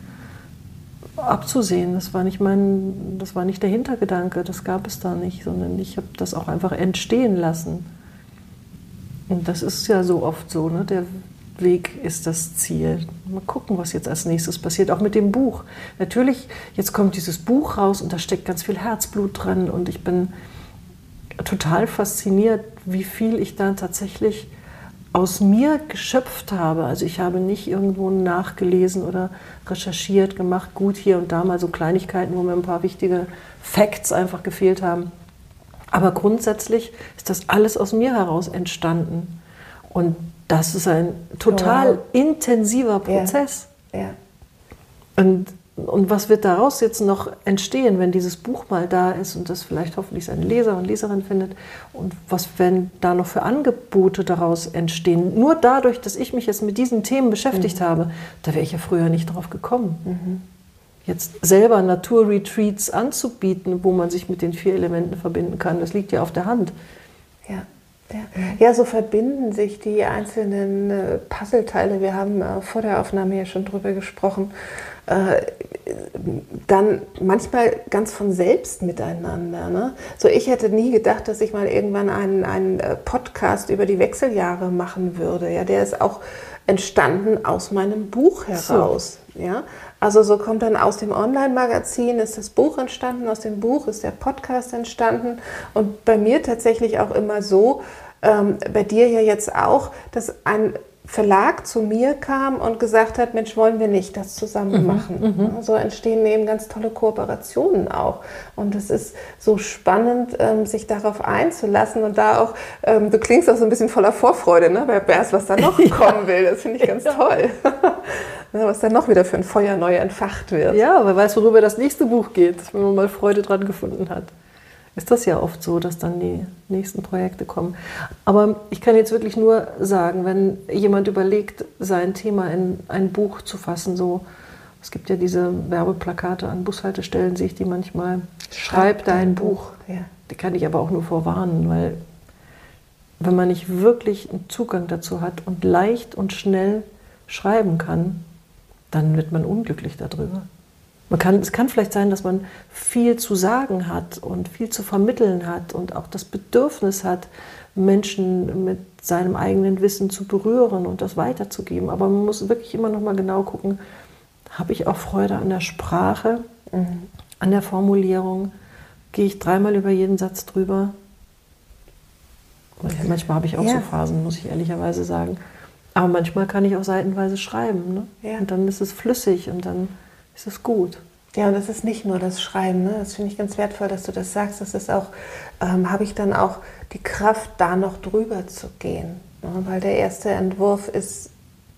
abzusehen. Das war nicht mein, das war nicht der Hintergedanke, das gab es da nicht, sondern ich habe das auch einfach entstehen lassen. Und das ist ja so oft so, ne? Der Weg ist das Ziel. Mal gucken, was jetzt als nächstes passiert, auch mit dem Buch. Natürlich, jetzt kommt dieses Buch raus und da steckt ganz viel Herzblut drin und ich bin total fasziniert, wie viel ich da tatsächlich aus mir geschöpft habe. Also ich habe nicht irgendwo nachgelesen oder recherchiert, gemacht, gut hier und da mal so Kleinigkeiten, wo mir ein paar wichtige Facts einfach gefehlt haben. Aber grundsätzlich ist das alles aus mir heraus entstanden. Und das ist ein total wow. intensiver Prozess. Ja. ja. Und und was wird daraus jetzt noch entstehen, wenn dieses Buch mal da ist und das vielleicht hoffentlich seine Leser und Leserin findet? Und was werden da noch für Angebote daraus entstehen? Nur dadurch, dass ich mich jetzt mit diesen Themen beschäftigt mhm. habe, da wäre ich ja früher nicht drauf gekommen. Mhm. Jetzt selber Naturretreats anzubieten, wo man sich mit den vier Elementen verbinden kann, das liegt ja auf der Hand. Ja. Ja. ja, so verbinden sich die einzelnen äh, Puzzleteile. Wir haben äh, vor der Aufnahme ja schon drüber gesprochen. Äh, dann manchmal ganz von selbst miteinander. Ne? So, ich hätte nie gedacht, dass ich mal irgendwann einen, einen äh, Podcast über die Wechseljahre machen würde. Ja, der ist auch entstanden aus meinem Buch heraus. So. Ja? Also so kommt dann aus dem Online-Magazin ist das Buch entstanden, aus dem Buch ist der Podcast entstanden und bei mir tatsächlich auch immer so, ähm, bei dir ja jetzt auch, dass ein Verlag zu mir kam und gesagt hat, Mensch, wollen wir nicht das zusammen mhm, machen? Mhm, so entstehen eben ganz tolle Kooperationen auch. Und es ist so spannend, ähm, sich darauf einzulassen und da auch, ähm, du klingst auch so ein bisschen voller Vorfreude, ne? wer weiß, was da noch (laughs) kommen will. Das finde ich ganz ja. toll. (laughs) was dann noch wieder für ein Feuer neu entfacht wird. Ja, wer weiß, worüber das nächste Buch geht, wenn man mal Freude dran gefunden hat. Ist das ja oft so, dass dann die nächsten Projekte kommen. Aber ich kann jetzt wirklich nur sagen, wenn jemand überlegt, sein Thema in ein Buch zu fassen, so, es gibt ja diese Werbeplakate an Bushaltestellen, sehe ich die manchmal. Schreib dein Buch. Ja. Die kann ich aber auch nur vorwarnen, weil wenn man nicht wirklich einen Zugang dazu hat und leicht und schnell schreiben kann, dann wird man unglücklich darüber. Man kann, es kann vielleicht sein, dass man viel zu sagen hat und viel zu vermitteln hat und auch das Bedürfnis hat, Menschen mit seinem eigenen Wissen zu berühren und das weiterzugeben. Aber man muss wirklich immer noch mal genau gucken, habe ich auch Freude an der Sprache, mhm. an der Formulierung, gehe ich dreimal über jeden Satz drüber. Manchmal habe ich auch ja. so Phasen, muss ich ehrlicherweise sagen. Aber manchmal kann ich auch seitenweise schreiben. Ne? Ja. Und dann ist es flüssig und dann ist es gut. Ja, und das ist nicht nur das Schreiben. Ne? Das finde ich ganz wertvoll, dass du das sagst. Das ist auch, ähm, habe ich dann auch die Kraft, da noch drüber zu gehen. Ne? Weil der erste Entwurf ist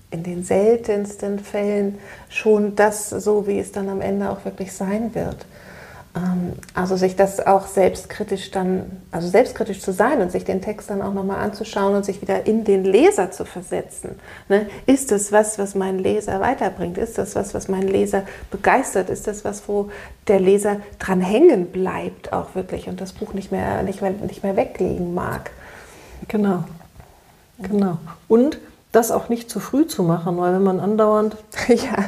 in den seltensten Fällen schon das so, wie es dann am Ende auch wirklich sein wird. Ähm, also sich das auch selbstkritisch dann, also selbstkritisch zu sein und sich den Text dann auch nochmal anzuschauen und sich wieder in den Leser zu versetzen. Ne? Ist das was, was meinen Leser weiterbringt? Ist das was, was meinen Leser begeistert? Ist das was, wo der Leser dran hängen bleibt auch wirklich und das Buch nicht mehr, nicht mehr, nicht mehr weglegen mag? Genau. Genau. Und das auch nicht zu früh zu machen, weil wenn man andauernd (laughs) ja.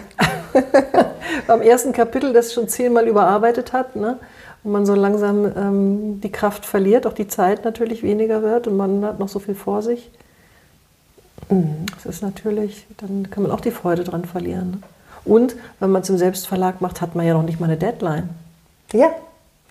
(laughs) beim ersten Kapitel das schon zehnmal überarbeitet hat ne, und man so langsam ähm, die Kraft verliert, auch die Zeit natürlich weniger wird und man hat noch so viel vor sich, das ist natürlich, dann kann man auch die Freude dran verlieren. Ne? Und wenn man es im Selbstverlag macht, hat man ja noch nicht mal eine Deadline. Ja,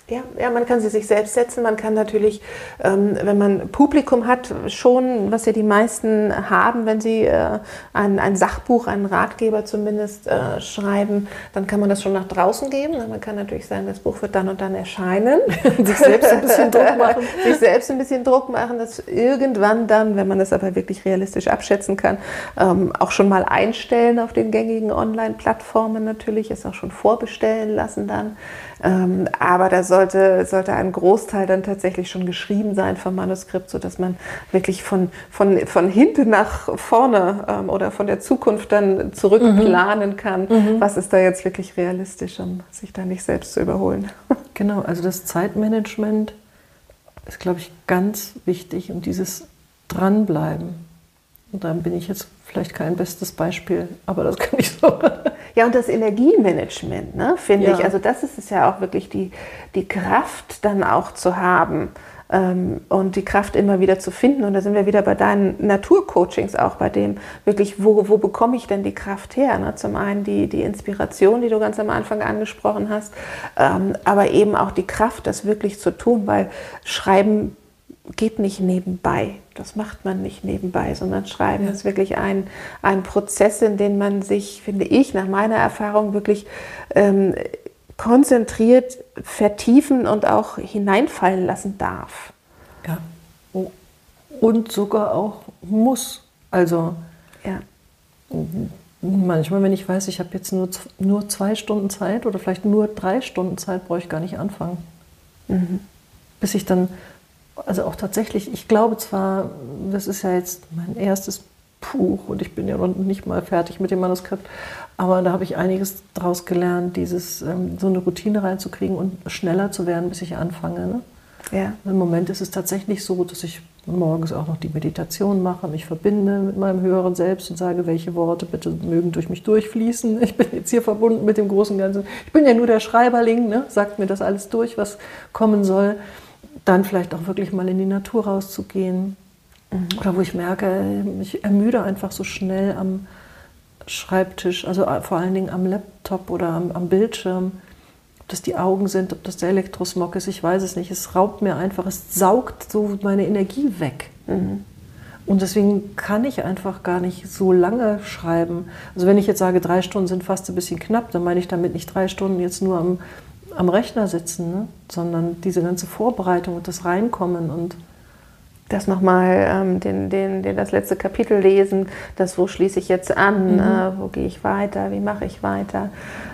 ja, ja, man kann sie sich selbst setzen. Man kann natürlich, ähm, wenn man Publikum hat, schon, was ja die meisten haben, wenn sie äh, ein, ein Sachbuch, einen Ratgeber zumindest äh, schreiben, dann kann man das schon nach draußen geben. Man kann natürlich sagen, das Buch wird dann und dann erscheinen. (laughs) sich selbst ein bisschen Druck (laughs) machen. sich selbst ein bisschen Druck machen, dass irgendwann dann, wenn man das aber wirklich realistisch abschätzen kann, ähm, auch schon mal einstellen auf den gängigen Online-Plattformen natürlich, es auch schon vorbestellen lassen dann. Ähm, aber da sollte, sollte ein Großteil dann tatsächlich schon geschrieben sein vom Manuskript, sodass man wirklich von, von, von hinten nach vorne ähm, oder von der Zukunft dann zurück mhm. planen kann, mhm. was ist da jetzt wirklich realistisch, um sich da nicht selbst zu überholen. (laughs) Genau, also das Zeitmanagement ist, glaube ich, ganz wichtig und dieses Dranbleiben. Und da bin ich jetzt vielleicht kein bestes Beispiel, aber das (laughs) kann ich so. Ja, und das Energiemanagement, ne, finde ja. ich. Also das ist es ja auch wirklich die, die Kraft dann auch zu haben ähm, und die Kraft immer wieder zu finden. Und da sind wir wieder bei deinen Naturcoachings auch, bei dem wirklich, wo, wo bekomme ich denn die Kraft her? Ne? Zum einen die, die Inspiration, die du ganz am Anfang angesprochen hast, ähm, aber eben auch die Kraft, das wirklich zu tun, weil Schreiben geht nicht nebenbei. Das macht man nicht nebenbei, sondern Schreiben ja. ist wirklich ein, ein Prozess, in den man sich, finde ich, nach meiner Erfahrung wirklich ähm, konzentriert vertiefen und auch hineinfallen lassen darf. Ja. Und sogar auch muss. Also ja. manchmal, wenn ich weiß, ich habe jetzt nur, nur zwei Stunden Zeit oder vielleicht nur drei Stunden Zeit, brauche ich gar nicht anfangen. Mhm. Bis ich dann also auch tatsächlich, ich glaube zwar, das ist ja jetzt mein erstes Buch und ich bin ja noch nicht mal fertig mit dem Manuskript, aber da habe ich einiges daraus gelernt, dieses ähm, so eine Routine reinzukriegen und schneller zu werden, bis ich anfange. Ne? Ja. Im Moment ist es tatsächlich so, dass ich morgens auch noch die Meditation mache, mich verbinde mit meinem höheren Selbst und sage, welche Worte bitte mögen durch mich durchfließen. (laughs) Ich bin jetzt hier verbunden mit dem großen Ganzen. Ich bin ja nur der Schreiberling, ne? sagt mir das alles durch, was kommen soll dann vielleicht auch wirklich mal in die Natur rauszugehen. Mhm. Oder wo ich merke, ich ermüde einfach so schnell am Schreibtisch, also äh, vor allen Dingen am Laptop oder am, am Bildschirm. Ob das die Augen sind, ob das der Elektrosmog ist, ich weiß es nicht. Es raubt mir einfach, es saugt so meine Energie weg. Mhm. Und deswegen kann ich einfach gar nicht so lange schreiben. Also wenn ich jetzt sage, drei Stunden sind fast ein bisschen knapp, dann meine ich damit nicht drei Stunden jetzt nur am am Rechner sitzen, ne? sondern diese ganze Vorbereitung und das Reinkommen und das nochmal, ähm, den, den, den, das letzte Kapitel lesen, das, wo schließe ich jetzt an, mhm. äh, wo gehe ich weiter, wie mache ich weiter.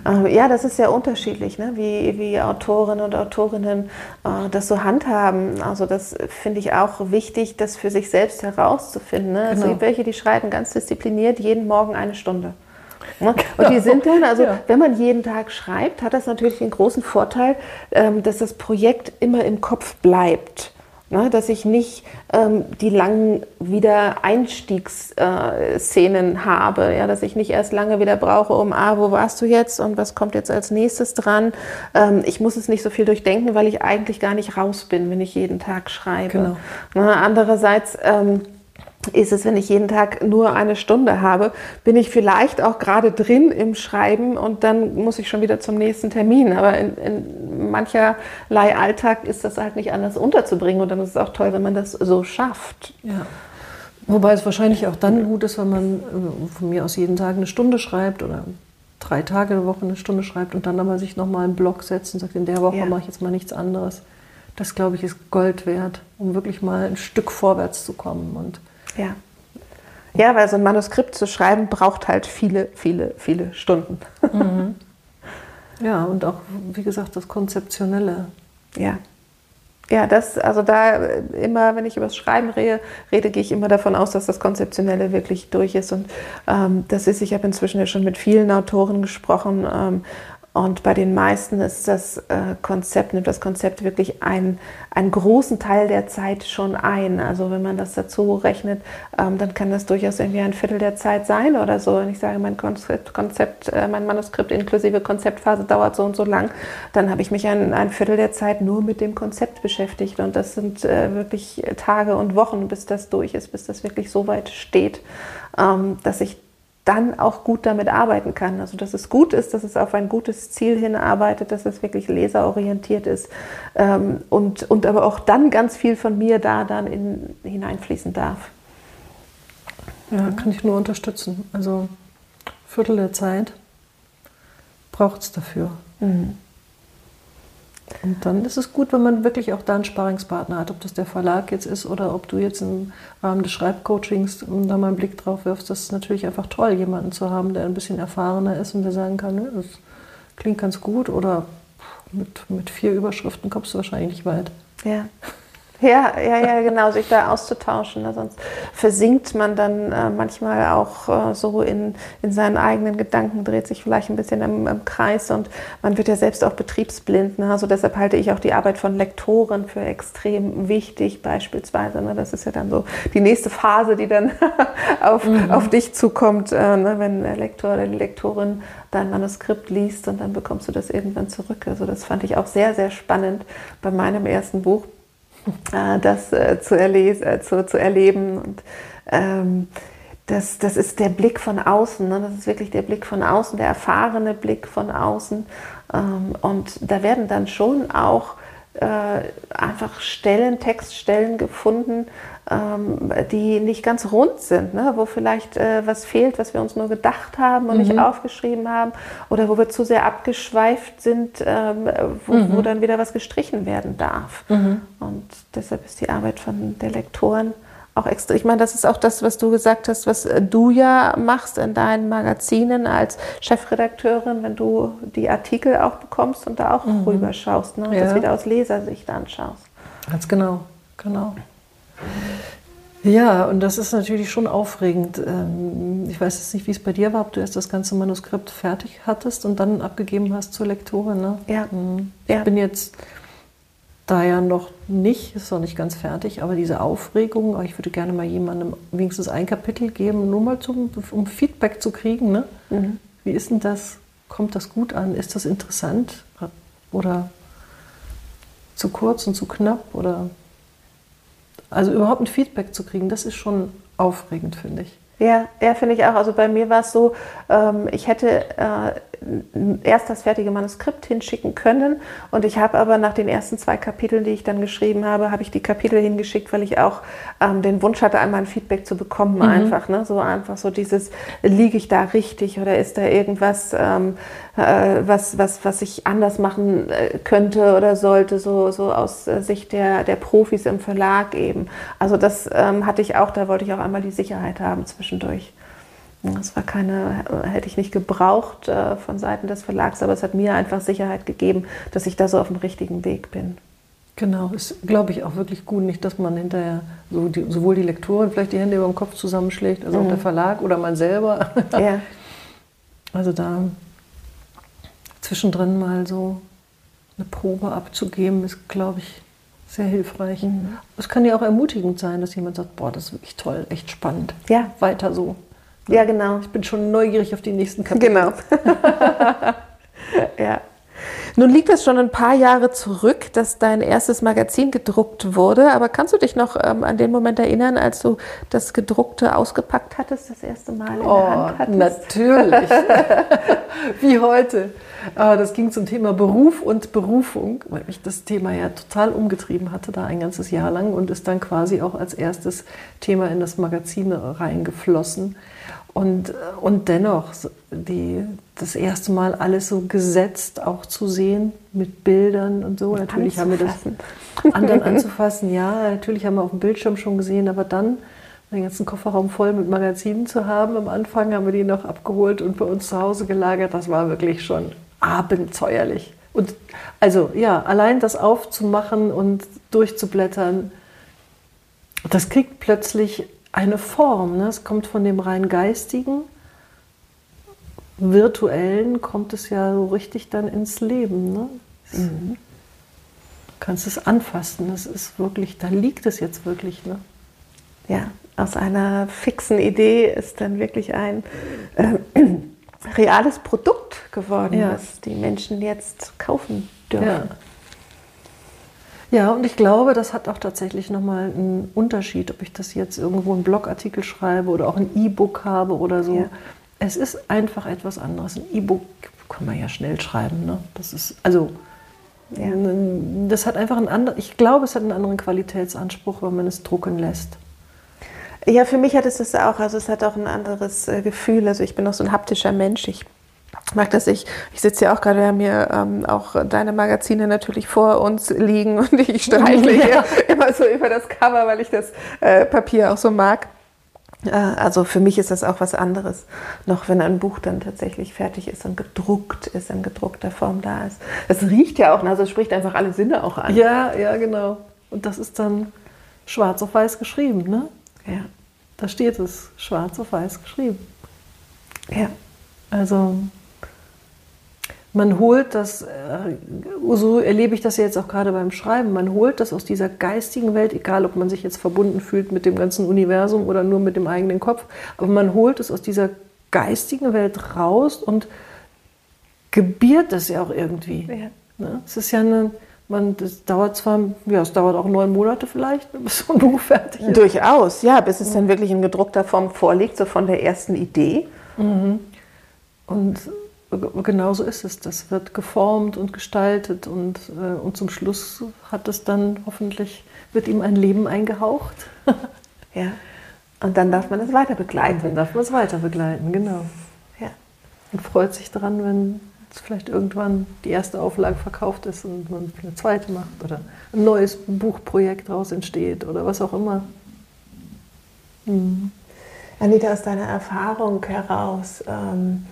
Äh, ja, das ist ja unterschiedlich, ne? wie, wie Autorinnen und Autorinnen äh, das so handhaben. Also das finde ich auch wichtig, das für sich selbst herauszufinden. Ne? Genau. Es gibt welche, die schreiben ganz diszipliniert jeden Morgen eine Stunde. Ne? Und die sind dann, also ja. wenn man jeden Tag schreibt, hat das natürlich den großen Vorteil, ähm, dass das Projekt immer im Kopf bleibt. Ne, dass ich nicht ähm, die langen wieder Einstiegsszenen äh, habe, ja, dass ich nicht erst lange wieder brauche, um, ah, wo warst du jetzt und was kommt jetzt als nächstes dran. Ähm, ich muss es nicht so viel durchdenken, weil ich eigentlich gar nicht raus bin, wenn ich jeden Tag schreibe. Genau. Ne, andererseits ist es, wenn ich jeden Tag nur eine Stunde habe, bin ich vielleicht auch gerade drin im Schreiben und dann muss ich schon wieder zum nächsten Termin. Aber in, in mancherlei Alltag ist das halt nicht anders unterzubringen und dann ist es auch toll, wenn man das so schafft. Ja. Wobei es wahrscheinlich auch dann gut ist, wenn man äh, von mir aus jeden Tag eine Stunde schreibt oder drei Tage in der Woche eine Stunde schreibt und dann aber sich nochmal einen Blog setzt und sagt, in der Woche ja. mache ich jetzt mal nichts anderes. Das, glaube ich, ist Gold wert, um wirklich mal ein Stück vorwärts zu kommen und ja. Ja, weil so ein Manuskript zu schreiben braucht halt viele, viele, viele Stunden. Mhm. Ja, und auch, wie gesagt, das Konzeptionelle. Ja. Ja, das, also da immer, wenn ich über das Schreiben rede, rede, gehe ich immer davon aus, dass das Konzeptionelle wirklich durch ist. Und ähm, das ist, ich habe inzwischen ja schon mit vielen Autoren gesprochen, ähm, und bei den meisten ist das äh, Konzept, nimmt das Konzept wirklich einen, einen großen Teil der Zeit schon ein. Also wenn man das dazu rechnet, ähm, dann kann das durchaus irgendwie ein Viertel der Zeit sein oder so. Wenn ich sage, mein Konzept, Konzept äh, mein Manuskript inklusive Konzeptphase dauert so und so lang, dann habe ich mich ein, ein Viertel der Zeit nur mit dem Konzept beschäftigt. Und das sind äh, wirklich Tage und Wochen, bis das durch ist, bis das wirklich so weit steht, ähm, dass ich dann auch gut damit arbeiten kann. Also dass es gut ist, dass es auf ein gutes Ziel hinarbeitet, dass es wirklich leserorientiert ist ähm, und, und aber auch dann ganz viel von mir da dann in, hineinfließen darf. Ja, kann ich nur unterstützen. Also Viertel der Zeit braucht es dafür. Mhm. Und dann ist es gut, wenn man wirklich auch da einen Sparringspartner hat, ob das der Verlag jetzt ist oder ob du jetzt im Rahmen des Schreibcoachings da mal einen Blick drauf wirfst. Das ist natürlich einfach toll, jemanden zu haben, der ein bisschen erfahrener ist und der sagen kann, ne, das klingt ganz gut oder mit, mit vier Überschriften kommst du wahrscheinlich nicht weit. Ja. Ja, ja, ja, genau, sich da auszutauschen. Ne? Sonst versinkt man dann äh, manchmal auch äh, so in, in seinen eigenen Gedanken, dreht sich vielleicht ein bisschen im, im Kreis und man wird ja selbst auch betriebsblind. Ne? Also deshalb halte ich auch die Arbeit von Lektoren für extrem wichtig, beispielsweise. Ne? Das ist ja dann so die nächste Phase, die dann (laughs) auf, mhm. auf dich zukommt, äh, ne? wenn der Lektor oder die Lektorin dein Manuskript liest und dann bekommst du das irgendwann zurück. Also das fand ich auch sehr, sehr spannend bei meinem ersten Buch das äh, zu, äh, zu, zu erleben. Und ähm, das, das ist der Blick von außen, ne? das ist wirklich der Blick von außen, der erfahrene Blick von außen. Ähm, und da werden dann schon auch äh, einfach Stellen, Textstellen gefunden, ähm, die nicht ganz rund sind, ne? wo vielleicht äh, was fehlt, was wir uns nur gedacht haben und mhm. nicht aufgeschrieben haben oder wo wir zu sehr abgeschweift sind, ähm, wo, mhm. wo, dann wieder was gestrichen werden darf. Mhm. Und deshalb ist die Arbeit von der Lektoren auch extra. Ich meine, das ist auch das, was du gesagt hast, was äh, du ja machst in deinen Magazinen als Chefredakteurin, wenn du die Artikel auch bekommst und da auch mhm. rüberschaust ne? und ja. das wieder aus Lesersicht anschaust. Ganz genau, genau. Ja, und das ist natürlich schon aufregend. Ähm, ich weiß jetzt nicht, wie es bei dir war, ob du erst das ganze Manuskript fertig hattest und dann abgegeben hast zur Lektore. Ne? Ja. Mhm. Ich ja. bin jetzt da ja noch nicht, ist noch nicht ganz fertig, aber diese Aufregung, ich würde gerne mal jemandem wenigstens ein Kapitel geben, nur mal zum, um Feedback zu kriegen. Ne? Mhm. Wie ist denn das? Kommt das gut an? Ist das interessant? Oder zu kurz und zu knapp? Oder also überhaupt ein Feedback zu kriegen, das ist schon aufregend, finde ich. Ja, ja, finde ich auch. Also bei mir war es so, ähm, ich hätte äh, erst das fertige Manuskript hinschicken können und ich habe aber nach den ersten zwei Kapiteln, die ich dann geschrieben habe, habe ich die Kapitel hingeschickt, weil ich auch ähm, den Wunsch hatte, einmal ein Feedback zu bekommen, mhm. einfach, ne? so einfach so dieses, liege ich da richtig oder ist da irgendwas, ähm, äh, was, was, was ich anders machen äh, könnte oder sollte, so, so aus äh, Sicht der, der Profis im Verlag eben. Also das ähm, hatte ich auch, da wollte ich auch einmal die Sicherheit haben zwischendurch. Das war keine, hätte ich nicht gebraucht äh, von Seiten des Verlags, aber es hat mir einfach Sicherheit gegeben, dass ich da so auf dem richtigen Weg bin. Genau, ist, glaube ich, auch wirklich gut, nicht, dass man hinterher so die, sowohl die Lektorin vielleicht die Hände über den Kopf zusammenschlägt, also mhm. auch der Verlag oder man selber. Ja. (laughs) Also da zwischendrin mal so eine Probe abzugeben, ist, glaube ich, sehr hilfreich. Mhm. Es kann ja auch ermutigend sein, dass jemand sagt, boah, das ist wirklich toll, echt spannend. Ja. Weiter so. Ja, genau. Ich bin schon neugierig auf die nächsten Kapitel. Genau. (laughs) (laughs) ja. Nun liegt es schon ein paar Jahre zurück, dass dein erstes Magazin gedruckt wurde. Aber kannst du dich noch ähm, an den Moment erinnern, als du das gedruckte ausgepackt hattest, das erste Mal in oh, der Hand hattest? Natürlich. (laughs) Wie heute. Ah, das ging zum Thema Beruf und Berufung, weil mich das Thema ja total umgetrieben hatte, da ein ganzes Jahr lang und ist dann quasi auch als erstes Thema in das Magazin reingeflossen. Und, und dennoch die, das erste Mal alles so gesetzt auch zu sehen mit Bildern und so. Natürlich haben wir das (laughs) anderen anzufassen, (laughs) ja, natürlich haben wir auf dem Bildschirm schon gesehen, aber dann den ganzen Kofferraum voll mit Magazinen zu haben. Am Anfang haben wir die noch abgeholt und bei uns zu Hause gelagert. Das war wirklich schon abenteuerlich. Und also ja, allein das aufzumachen und durchzublättern, das kriegt plötzlich eine Form. Ne? Es kommt von dem rein geistigen, virtuellen, kommt es ja so richtig dann ins Leben. Ne? Mhm. Du kannst es anfassen, das ist wirklich, da liegt es jetzt wirklich. Ne? Ja, aus einer fixen Idee ist dann wirklich ein äh, (clears throat) reales Produkt geworden, ja. das die Menschen jetzt kaufen dürfen. Ja. Ja, und ich glaube, das hat auch tatsächlich nochmal einen Unterschied, ob ich das jetzt irgendwo einen Blogartikel schreibe oder auch ein E-Book habe oder so. Ja. Es ist einfach etwas anderes. Ein E-Book kann man ja schnell schreiben. Ne? Das ist, also, ja. das hat einfach einen anderen, ich glaube, es hat einen anderen Qualitätsanspruch, wenn man es drucken lässt. Ja, für mich hat es das auch. Also, es hat auch ein anderes äh, Gefühl. Also, ich bin auch so ein haptischer Mensch. Ich mag das ich. Ich sitze ja auch gerade, wir haben hier ähm, auch deine Magazine natürlich vor uns liegen (laughs) und ich streichle (laughs) ja. immer so über das Cover, weil ich das äh, Papier auch so mag. Äh, also für mich ist das auch was anderes, noch wenn ein Buch dann tatsächlich fertig ist und gedruckt ist, in gedruckter Form da ist. Es riecht ja auch, also es spricht einfach alle Sinne auch an. Ja, ja, genau. Und das ist dann schwarz auf weiß geschrieben, ne? Ja. Da steht es, schwarz auf weiß geschrieben. Ja. Also man holt das, äh, so erlebe ich das jetzt auch gerade beim Schreiben, man holt das aus dieser geistigen Welt, egal ob man sich jetzt verbunden fühlt mit dem ganzen Universum oder nur mit dem eigenen Kopf, aber man holt es aus dieser geistigen Welt raus und gebiert es ja auch irgendwie. Ja. Ne? Es ist ja eine, man, das dauert zwar, ja, es dauert auch neun Monate vielleicht, (laughs) bis so ein Buch fertig ist. Durchaus, ja, bis es dann wirklich in gedruckter Form vorliegt, so von der ersten Idee. Mhm. Und genau so ist es. Das wird geformt und gestaltet und, äh, und zum Schluss hat es dann hoffentlich, wird ihm ein Leben eingehaucht. (laughs) ja. Und dann darf man es weiter begleiten. Und dann darf man es weiter begleiten, genau. Ja. Und freut sich daran, wenn vielleicht irgendwann die erste Auflage verkauft ist und man eine zweite macht oder ein neues Buchprojekt daraus entsteht oder was auch immer. Mhm. Anita, aus deiner Erfahrung heraus, ähm,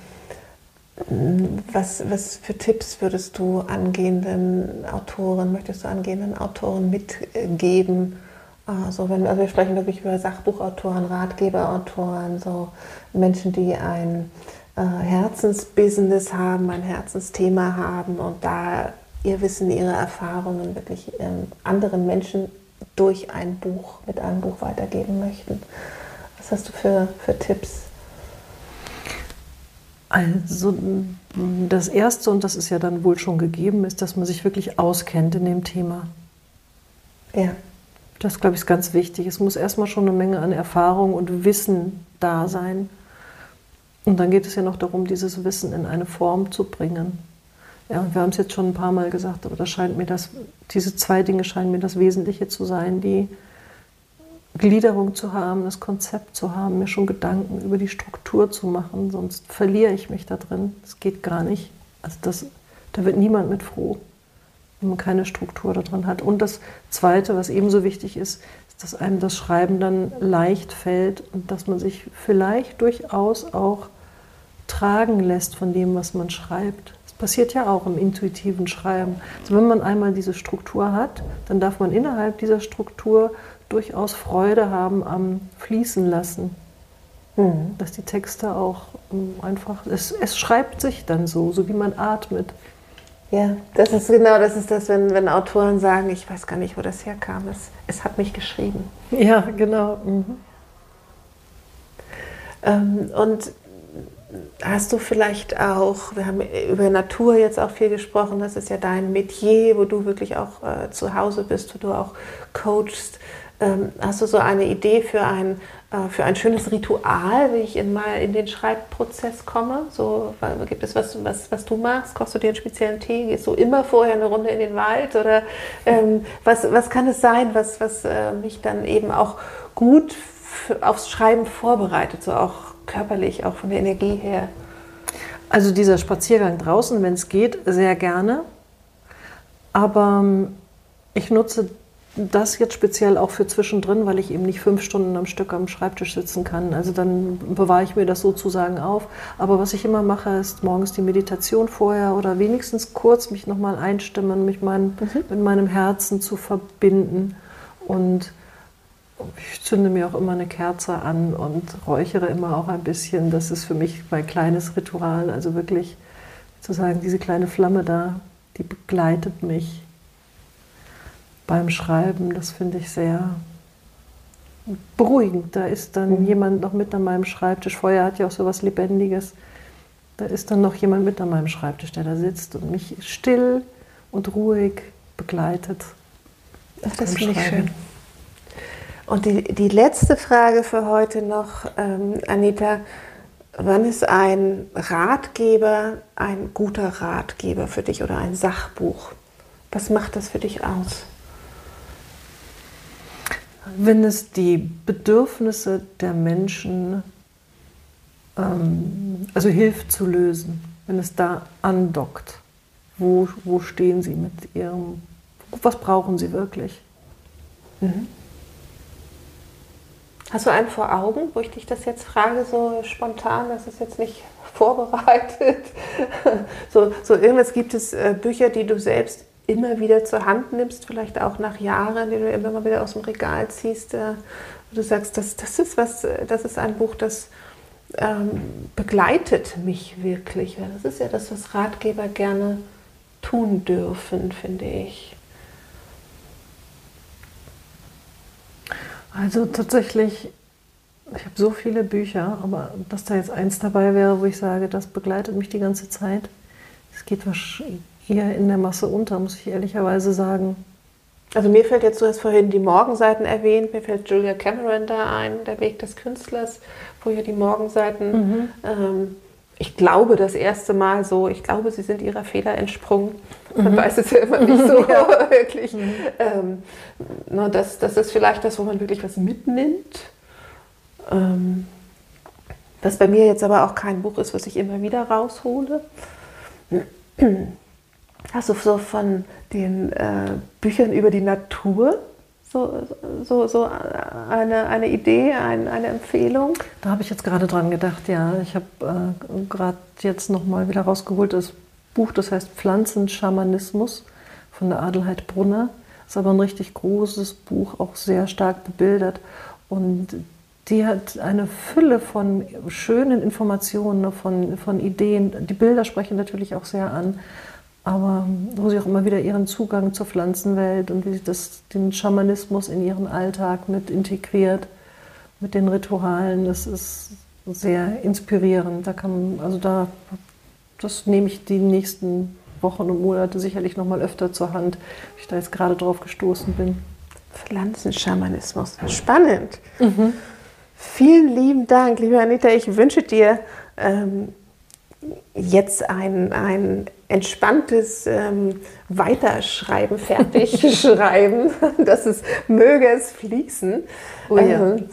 was, was für Tipps würdest du angehenden Autoren, möchtest du angehenden Autoren mitgeben? Also, wenn, also wir sprechen wirklich über Sachbuchautoren, Ratgeberautoren, so Menschen, die ein äh, Herzensbusiness haben, ein Herzensthema haben und da ihr Wissen, ihre Erfahrungen wirklich ähm, anderen Menschen durch ein Buch, mit einem Buch weitergeben möchten. Was hast du für, für Tipps? Also das Erste, und das ist ja dann wohl schon gegeben, ist, dass man sich wirklich auskennt in dem Thema. Ja. Das, glaube ich, ist ganz wichtig. Es muss erstmal schon eine Menge an Erfahrung und Wissen Dasein. Und dann geht es ja noch darum, dieses Wissen in eine Form zu bringen. Ja, wir haben es jetzt schon ein paar Mal gesagt, aber das scheint mir das, diese zwei Dinge scheinen mir das Wesentliche zu sein, die Gliederung zu haben, das Konzept zu haben, mir schon Gedanken über die Struktur zu machen, sonst verliere ich mich da drin. Das geht gar nicht. Also das, da wird niemand mit froh, wenn man keine Struktur da drin hat. Und das Zweite, was ebenso wichtig ist, ist, dass einem das Schreiben dann leicht fällt und dass man sich vielleicht durchaus auch tragen lässt von dem, was man schreibt. Das passiert ja auch im intuitiven Schreiben. Also wenn man einmal diese Struktur hat, dann darf man innerhalb dieser Struktur durchaus Freude haben am Fließen lassen. Mhm. Dass die Texte auch ähm, einfach, es, es schreibt sich dann so, so wie man atmet. Ja, das ist genau, das ist das, wenn, wenn Autoren sagen, ich weiß gar nicht, wo das herkam, es, es hat mich geschrieben. Ja, genau. Mhm. Ähm, und hast du vielleicht auch, wir haben über Natur jetzt auch viel gesprochen, das ist ja dein Metier, wo du wirklich auch äh, zu Hause bist, wo du auch coachst. Ähm, hast du so eine Idee für ein, äh, für ein schönes Ritual, wie ich in, mal in den Schreibprozess komme? So, gibt es was, was, was du machst? Kochst du dir einen speziellen Tee? Gehst du immer vorher eine Runde in den Wald? Oder ähm, was, was kann es sein, was, was äh, mich dann eben auch gut aufs Schreiben vorbereitet, so auch körperlich, auch von der Energie her? Also dieser Spaziergang draußen, wenn es geht, sehr gerne. Aber ähm, ich nutze das jetzt speziell auch für zwischendrin, weil ich eben nicht fünf Stunden am Stück am Schreibtisch sitzen kann. Also dann bewahre ich mir das sozusagen auf. Aber was ich immer mache, ist morgens die Meditation vorher oder wenigstens kurz mich nochmal einstimmen, mich mein, mhm. mit meinem Herzen zu verbinden. Und ich zünde mir auch immer eine Kerze an und räuchere immer auch ein bisschen. Das ist für mich mein kleines Ritual. Also wirklich zu sagen, diese kleine Flamme da, die begleitet mich beim Schreiben. Das finde ich sehr beruhigend. Da ist dann mhm. jemand noch mit an meinem Schreibtisch. Feuer hat ja auch so was Lebendiges. Da ist dann noch jemand mit an meinem Schreibtisch, der da sitzt und mich still und ruhig begleitet. Das, das finde ich schön. Und die, die letzte Frage für heute noch, ähm, Anita. Wann ist ein Ratgeber ein guter Ratgeber für dich oder ein Sachbuch? Was macht das für dich aus? Wenn es die Bedürfnisse der Menschen ähm, also hilft zu lösen, wenn es da andockt. Wo, wo stehen sie mit ihrem, was brauchen sie wirklich? Mhm. Hast du einen vor Augen, wo ich dich das jetzt frage, so spontan, das ist jetzt nicht (laughs) vorbereitet? (laughs) so, so irgendwas gibt es äh, Bücher, die du selbst immer wieder zur Hand nimmst, vielleicht auch nach Jahren, die du immer mal wieder aus dem Regal ziehst, äh, wo du sagst, das, das, ist was, das ist ein Buch, das ähm, begleitet mich wirklich. Das ist ja das, was Ratgeber gerne tun dürfen, finde ich. Also tatsächlich, ich habe so viele Bücher, aber dass da jetzt eins dabei wäre, wo ich sage, das begleitet mich die ganze Zeit, es geht wahrscheinlich eher in der Masse unter, muss ich ehrlicherweise sagen. Also mir fällt jetzt, du hast vorhin die Morgenseiten erwähnt, mir fällt Julia Cameron da ein, Der Weg des Künstlers, wo ja die Morgenseiten, mhm. ähm, ich glaube das erste Mal so, ich glaube, sie sind ihrer Feder entsprungen. Man mhm. weiß es ja immer nicht (laughs) so ja. (laughs) wirklich. Mhm. Ähm, na, das, das ist vielleicht das, wo man wirklich was mitnimmt. Ähm, was bei mir jetzt aber auch kein Buch ist, was ich immer wieder raushole. Hast du so von den äh, Büchern über die Natur so, so, so eine, eine Idee, ein, eine Empfehlung? Da habe ich jetzt gerade dran gedacht, ja. Ich habe äh, gerade jetzt nochmal wieder rausgeholt das Buch, das heißt Pflanzenschamanismus von der Adelheid Brunner. Ist aber ein richtig großes Buch, auch sehr stark bebildert. Und die hat eine Fülle von schönen Informationen, von, von Ideen. Die Bilder sprechen natürlich auch sehr an aber wo sie auch immer wieder ihren Zugang zur Pflanzenwelt und wie sie das, den Schamanismus in ihren Alltag mit integriert, mit den Ritualen, das ist sehr inspirierend. Da kann, also da, das nehme ich die nächsten Wochen und Monate sicherlich noch mal öfter zur Hand, wie ich da jetzt gerade drauf gestoßen bin. Pflanzenschamanismus, spannend. Mhm. Vielen lieben Dank, liebe Anita. Ich wünsche dir ähm, jetzt ein, ein entspanntes ähm, Weiterschreiben, Fertigschreiben, (laughs) dass es möge es fließen. Oh ja. Ähm,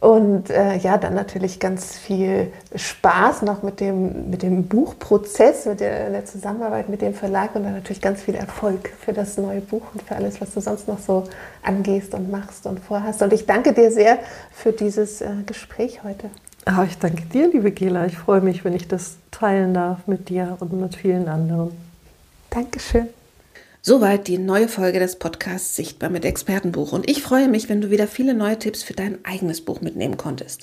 und äh, ja, dann natürlich ganz viel Spaß noch mit dem, mit dem Buchprozess, mit der, der, Zusammenarbeit mit dem Verlag und dann natürlich ganz viel Erfolg für das neue Buch und für alles, was du sonst noch so angehst und machst und vorhast. Und ich danke dir sehr für dieses äh, Gespräch heute. Oh, ich danke dir, liebe Gela. Ich freue mich, wenn ich das teilen darf mit dir und mit vielen anderen. Dankeschön. Soweit die neue Folge des Podcasts Sichtbar mit Expertenbuch. Und ich freue mich, wenn du wieder viele neue Tipps für dein eigenes Buch mitnehmen konntest.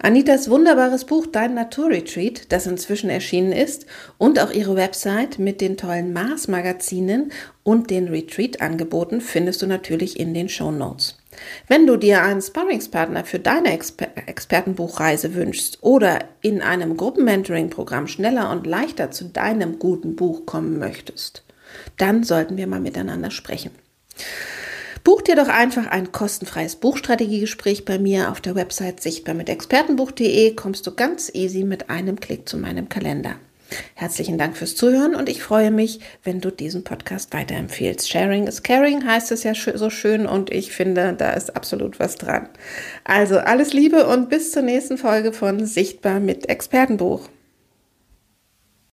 Anitas wunderbares Buch Dein Naturretreat, das inzwischen erschienen ist, und auch ihre Website mit den tollen Mars-Magazinen und den Retreat-Angeboten findest du natürlich in den Show Notes. Wenn du dir einen Sparringspartner für deine Exper Expertenbuchreise wünschst oder in einem Gruppenmentoring-Programm schneller und leichter zu deinem guten Buch kommen möchtest, dann sollten wir mal miteinander sprechen. Buch dir doch einfach ein kostenfreies Buchstrategiegespräch bei mir auf der Website sichtbar mit expertenbuch.de kommst du ganz easy mit einem Klick zu meinem Kalender. Herzlichen Dank fürs Zuhören und ich freue mich, wenn du diesen Podcast weiterempfehlst. Sharing is caring heißt es ja so schön und ich finde, da ist absolut was dran. Also alles Liebe und bis zur nächsten Folge von Sichtbar mit Expertenbuch.